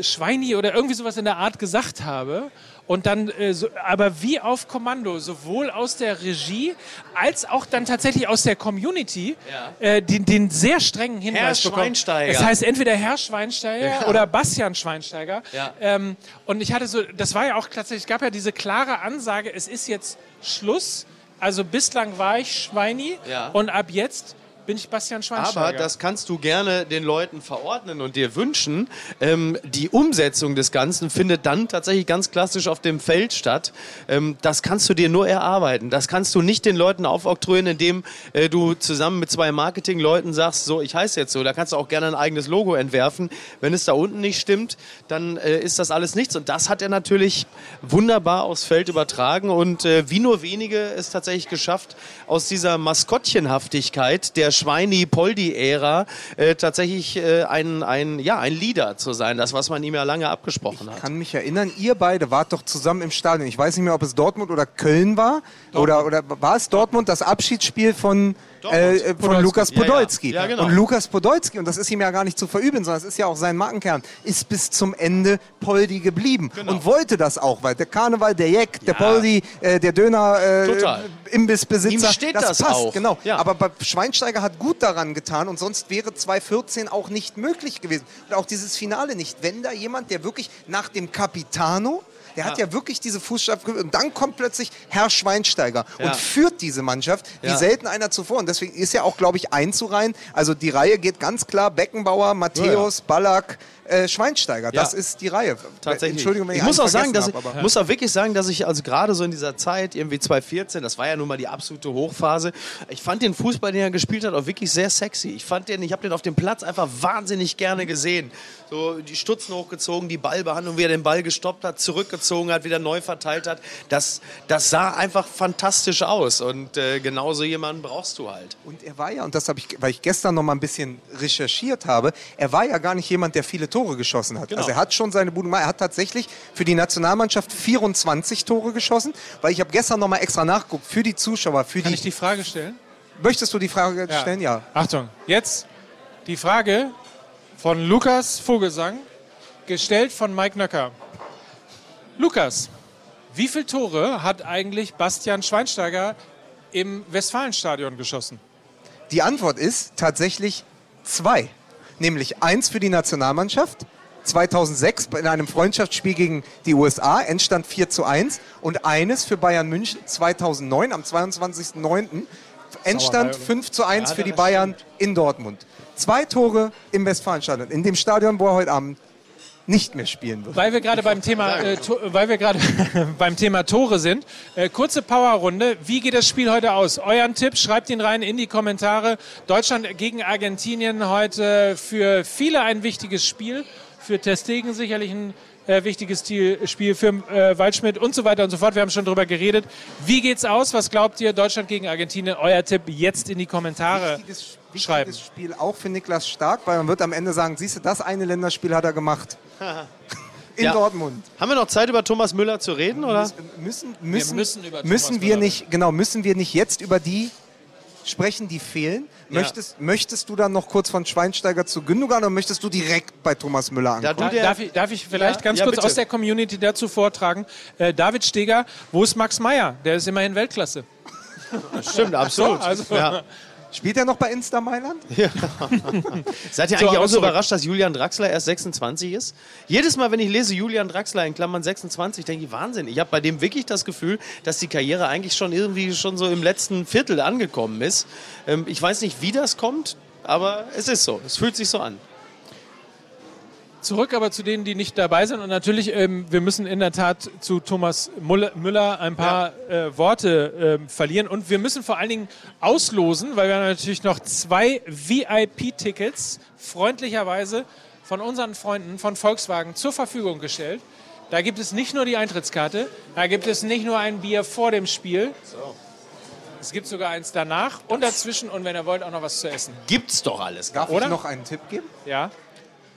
Schweini oder irgendwie sowas in der Art gesagt habe. Und dann, äh, so, aber wie auf Kommando, sowohl aus der Regie als auch dann tatsächlich aus der Community, äh, den, den sehr strengen Hinweis Herr bekommen. Schweinsteiger. Das heißt entweder Herr Schweinsteiger oder Bastian Schweinsteiger. Ja. Ähm, und ich hatte so, das war ja auch tatsächlich, es gab ja diese klare Ansage, es ist jetzt Schluss. Also bislang war ich Schweini Ja. und ab jetzt bin ich Bastian Schweinsteiger. Aber das kannst du gerne den Leuten verordnen und dir wünschen. Ähm, die Umsetzung des Ganzen findet dann tatsächlich ganz klassisch auf dem Feld statt. Ähm, das kannst du dir nur erarbeiten. Das kannst du nicht den Leuten aufoktroyieren, indem äh, du zusammen mit zwei Marketingleuten sagst, so, ich heiße jetzt so. Da kannst du auch gerne ein eigenes Logo entwerfen. Wenn es da unten nicht stimmt, dann äh, ist das alles nichts. Und das hat er natürlich wunderbar aufs Feld übertragen und äh, wie nur wenige es tatsächlich geschafft, aus dieser Maskottchenhaftigkeit der Schweini-Poldi-Ära äh, tatsächlich äh, ein, ein, ja, ein Leader zu sein. Das, was man ihm ja lange abgesprochen hat. kann mich erinnern, ihr beide wart doch zusammen im Stadion. Ich weiß nicht mehr, ob es Dortmund oder Köln war. Oder, oder war es Dortmund, das Abschiedsspiel von, äh, äh, von Podolski. Lukas Ja, ja. Podolski. Ja, genau. Und Lukas Podolski, und das ist ihm ja gar nicht zu verüben, sondern es ist ja auch sein Markenkern, ist bis zum Ende Poldi geblieben. Und wollte das auch, weil der Karneval, der Jeck, der Poldi, äh, der Döner, äh. Imbissbesitzer, Ihm steht das, das passt, auch. genau. Ja. Aber Schweinsteiger hat gut daran getan und sonst wäre 2014 auch nicht möglich gewesen. Und auch dieses Finale nicht. Wenn da jemand, der wirklich nach dem Capitano, der hat ja wirklich diese Fußstapfen und dann kommt plötzlich Herr Schweinsteiger Ja. und führt diese Mannschaft wie Ja. selten einer zuvor. Und deswegen ist ja auch, glaube ich, einzureihen. Also die Reihe geht ganz klar Beckenbauer, Matthäus, Ballack, äh, Schweinsteiger. Das Ja. ist die Reihe. Tatsächlich. Entschuldigung, wenn ich, ich muss auch sagen, dass vergessen ich, hab, aber- muss auch wirklich sagen, dass ich also gerade so in dieser Zeit, irgendwie 2014, das war ja nun mal die absolute Hochphase, ich fand den Fußball, den er gespielt hat, auch wirklich sehr sexy. Ich fand den, ich habe den auf dem Platz einfach wahnsinnig gerne gesehen. So die Stutzen hochgezogen, die Ballbehandlung, wie er den Ball gestoppt hat, zurückgezogen hat, wieder neu verteilt hat. Das, das sah einfach fantastisch aus und äh, genau so jemanden brauchst du halt. Und er war ja, und das habe ich, weil ich gestern noch mal ein bisschen recherchiert habe, er war ja gar nicht jemand, der viele Tore geschossen hat. Genau. Also er hat schon seine Bude gemacht. Er hat tatsächlich für die Nationalmannschaft 24 Tore geschossen, weil ich habe gestern noch mal extra nachgeguckt für die Zuschauer, für Kann die. ich die Frage stellen? Möchtest du die Frage stellen? Ja. Achtung, jetzt die Frage von Lukas Vogelsang, gestellt von Mike Nöcker. Lukas, wie viele Tore hat eigentlich Bastian Schweinsteiger im Westfalenstadion geschossen? Die Antwort ist tatsächlich zwei. Nämlich eins für die Nationalmannschaft. 2006 in einem Freundschaftsspiel gegen die USA, Endstand 4 zu 1. Und eines für Bayern München 2009 am 22.09. Endstand 5 zu 1 für die Bayern in Dortmund. Zwei Tore im Westfalenstadion, in dem Stadion, wo er heute Abend nicht mehr spielen wird. Weil wir gerade beim Thema, äh, weil wir gerade beim Thema Tore sind, äh, kurze Powerrunde. Wie geht das Spiel heute aus? Euren Tipp, schreibt ihn rein in die Kommentare. Deutschland gegen Argentinien heute für viele ein wichtiges Spiel, für Testegen sicherlich ein äh, wichtiges Spiel, für äh, Waldschmidt und so weiter und so fort. Wir haben schon drüber geredet. Wie geht's aus? Was glaubt ihr? Deutschland gegen Argentinien? Euer Tipp jetzt in die Kommentare wichtiges, schreiben. wichtiges Spiel auch für Niklas Stark, weil man wird am Ende sagen, siehst du, das eine Länderspiel hat er gemacht. In Ja. Dortmund. Haben wir noch Zeit, über Thomas Müller zu reden? Oder? Müssen, müssen, müssen über müssen Thomas wir Müller nicht, genau, müssen wir nicht jetzt über die sprechen, die fehlen? Möchtest, möchtest du dann noch kurz von Schweinsteiger zu Gündogan oder möchtest du direkt bei Thomas Müller Da ankommen? der, Darf ich, darf ich vielleicht Ja, ganz ja, kurz bitte. aus der Community dazu vortragen? Äh, David Steger, wo ist Max Meyer? Der ist immerhin Weltklasse. stimmt, absolut. also- ja. Spielt er noch bei Insta Mailand? Seid ihr So, eigentlich aber auch so zurück. überrascht, dass Julian Draxler erst 26 ist? Jedes Mal, wenn ich lese Julian Draxler in Klammern 26, denke ich, Wahnsinn. Ich habe bei dem wirklich das Gefühl, dass die Karriere eigentlich schon irgendwie schon so im letzten Viertel angekommen ist. Ähm, ich weiß nicht, wie das kommt, aber es ist so. Es fühlt sich so an. Zurück aber zu denen, die nicht dabei sind. Und natürlich, ähm, wir müssen in der Tat zu Thomas Müller ein paar äh, Worte ähm, verlieren. Und wir müssen vor allen Dingen auslosen, weil wir haben natürlich noch zwei VIP-Tickets freundlicherweise von unseren Freunden von Volkswagen zur Verfügung gestellt. Da gibt es nicht nur die Eintrittskarte, da gibt es nicht nur ein Bier vor dem Spiel. Es gibt sogar eins danach und dazwischen und wenn ihr wollt auch noch was zu essen. Gibt's doch alles. Darf Oder? ich noch einen Tipp geben? Ja?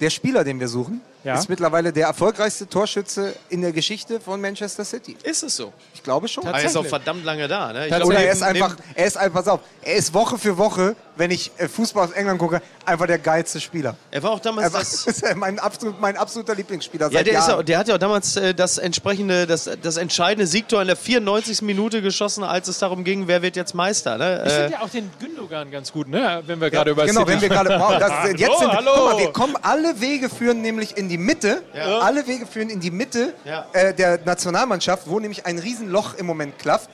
Der Spieler, den wir suchen, Ja. ist mittlerweile der erfolgreichste Torschütze in der Geschichte von Manchester City. Ist es so? Ich glaube schon. Er ist auch verdammt lange da. Ne? Ich glaub, Oder er ist einfach, er ist einfach, pass auf, er ist Woche für Woche, wenn ich äh, Fußball aus England gucke, einfach der geilste Spieler. Er war auch damals Er war, das. ist mein, absolut, mein absoluter Lieblingsspieler Ja, seit der, ja, der hat ja auch damals äh, das entsprechende, das, das entscheidende Siegtor in der 94. Minute geschossen, als es darum ging, wer wird jetzt Meister. Ne? Ich Äh, finde ja auch den Gündogan ganz gut, ne? wenn wir gerade über Genau, City wenn wir gerade. Wow, das, jetzt Hallo, sind, hallo. Guck mal, wir kommen, alle Wege führen nämlich in die Mitte. Alle Wege führen in die Mitte Ja. äh, der Nationalmannschaft, wo nämlich ein Riesenloch im Moment klafft.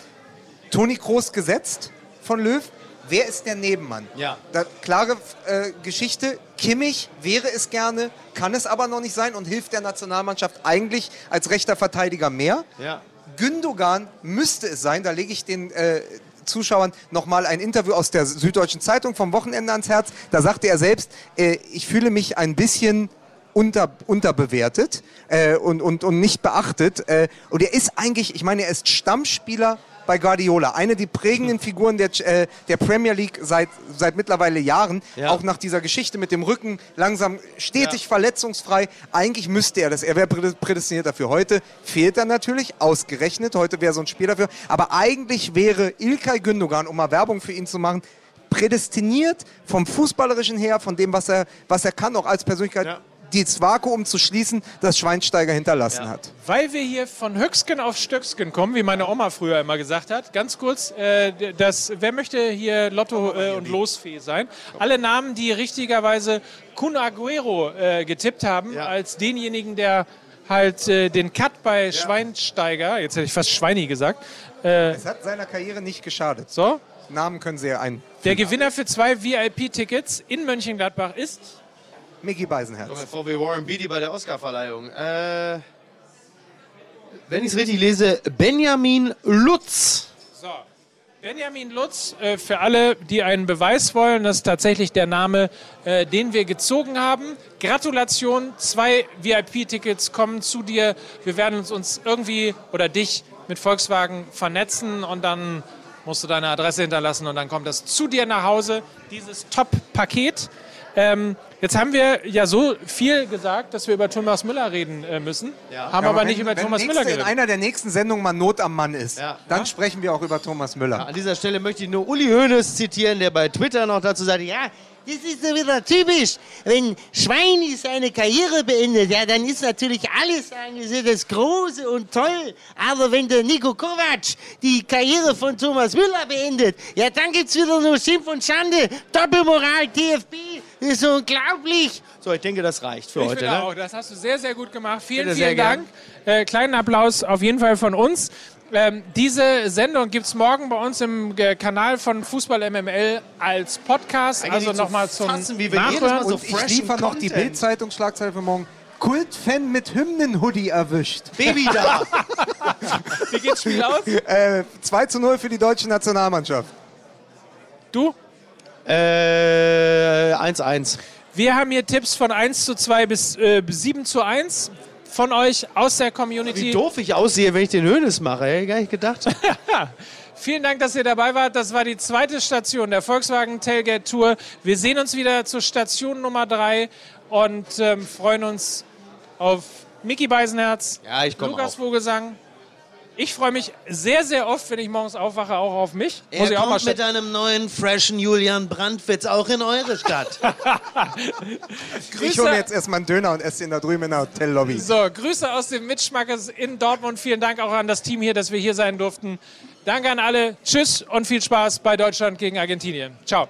Toni Kroos gesetzt von Löw. Wer ist der Nebenmann? Ja. Da, klare äh, Geschichte. Kimmich wäre es gerne, kann es aber noch nicht sein und hilft der Nationalmannschaft eigentlich als rechter Verteidiger mehr. ja. Gündogan müsste es sein, da lege ich den äh, Zuschauern nochmal ein Interview aus der Süddeutschen Zeitung vom Wochenende ans Herz. Da sagte er selbst, äh, ich fühle mich ein bisschen unter, unterbewertet äh, und, und, und nicht beachtet. Äh, und er ist eigentlich, ich meine, er ist Stammspieler bei Guardiola. Eine der prägenden Figuren der, äh, der Premier League seit, seit mittlerweile Jahren. Ja. Auch nach dieser Geschichte mit dem Rücken langsam stetig verletzungsfrei. Eigentlich müsste er das. Er wäre prä- prädestiniert dafür. Heute fehlt er natürlich, ausgerechnet. Heute wäre so ein Spiel dafür. Aber eigentlich wäre Ilkay Gündogan, um mal Werbung für ihn zu machen, prädestiniert vom Fußballerischen her, von dem, was er, was er kann, auch als Persönlichkeit, Ja. Dieses Vakuum zu schließen, das Schweinsteiger hinterlassen hat. Weil wir hier von Höcksken auf Stöcksken kommen, wie meine Oma früher immer gesagt hat. Ganz kurz, äh, das, wer möchte hier Lotto äh, und Losfee sein? Alle Namen, die richtigerweise Kun Aguero äh, getippt haben, Ja. als denjenigen, der halt äh, den Cut bei Schweinsteiger, jetzt hätte ich fast Schweini gesagt, äh, Es hat seiner Karriere nicht geschadet. so. Namen können Sie ja ein. Der Gewinner für zwei VIP-Tickets in Mönchengladbach ist Mickey Beisenherz. Frau wie Warren Beatty bei der Oscarverleihung. Äh, wenn ich es richtig lese, Benjamin Lutz. So. Benjamin Lutz, äh, für alle, die einen Beweis wollen, das ist tatsächlich der Name, äh, den wir gezogen haben. Gratulation, zwei VIP-Tickets kommen zu dir. Wir werden uns, uns irgendwie oder dich mit Volkswagen vernetzen und dann musst du deine Adresse hinterlassen und dann kommt das zu dir nach Hause, dieses Top-Paket. Ähm, jetzt haben wir ja so viel gesagt, dass wir über Thomas Müller reden äh, müssen, haben Ja, aber wenn- nicht über wenn Thomas Müller in geredet. einer der nächsten Sendungen mal Not am Mann ist, Ja. dann sprechen wir auch über Thomas Müller. An dieser Stelle möchte ich nur Uli Hoeneß zitieren, der bei Twitter noch dazu sagt, ja, Das ist so wieder typisch. Wenn Schweini seine Karriere beendet, ja, dann ist natürlich alles das Große und toll. Aber wenn der Nico Kovac die Karriere von Thomas Müller beendet, ja, dann gibt's wieder nur Schimpf und Schande. Doppelmoral, DFB, das ist unglaublich. So, ich denke, das reicht für Ich heute. finde Ne? auch, das hast du sehr, sehr gut gemacht. Vielen, Bitte, sehr vielen Dank. Äh, kleinen Applaus auf jeden Fall von uns. Ähm, diese Sendung gibt es morgen bei uns im äh, Kanal von Fußball MML als Podcast. Eigentlich also nochmal zum fassen, wie wir Nachhören. Mal so Und ich liefere noch die. Bild-Zeitung-Schlagzeile für morgen. Kultfan mit Hymnen-Hoodie erwischt. Baby da. Wie geht's Spiel aus? Äh, 2 zu 0 für die deutsche Nationalmannschaft. Du? Äh, 1-1. Wir haben hier Tipps von 1 zu 2 bis äh, 7 zu 1 von euch aus der Community. Wie doof ich aussehe, wenn ich den Hönes mache. Hätte ich gar nicht gedacht. Vielen Dank, dass ihr dabei wart. Das war die zweite Station der Volkswagen Tailgate Tour. Wir sehen uns wieder zur Station Nummer 3 und ähm, freuen uns auf Mickey Beisenherz, Ja, Lukas auch. Vogelsang. Ich freue mich sehr, sehr oft, wenn ich morgens aufwache, auch auf mich. Er Muss ich auch mal kommt mit einem neuen, freshen Julian Brandwitz auch in eure Stadt. Ich hole mir jetzt erstmal einen Döner und esse den da drüben in der Hotellobby. So, Grüße aus dem Mitschmackes in Dortmund. Vielen Dank auch an das Team hier, dass wir hier sein durften. Danke an alle. Tschüss und viel Spaß bei Deutschland gegen Argentinien. Ciao.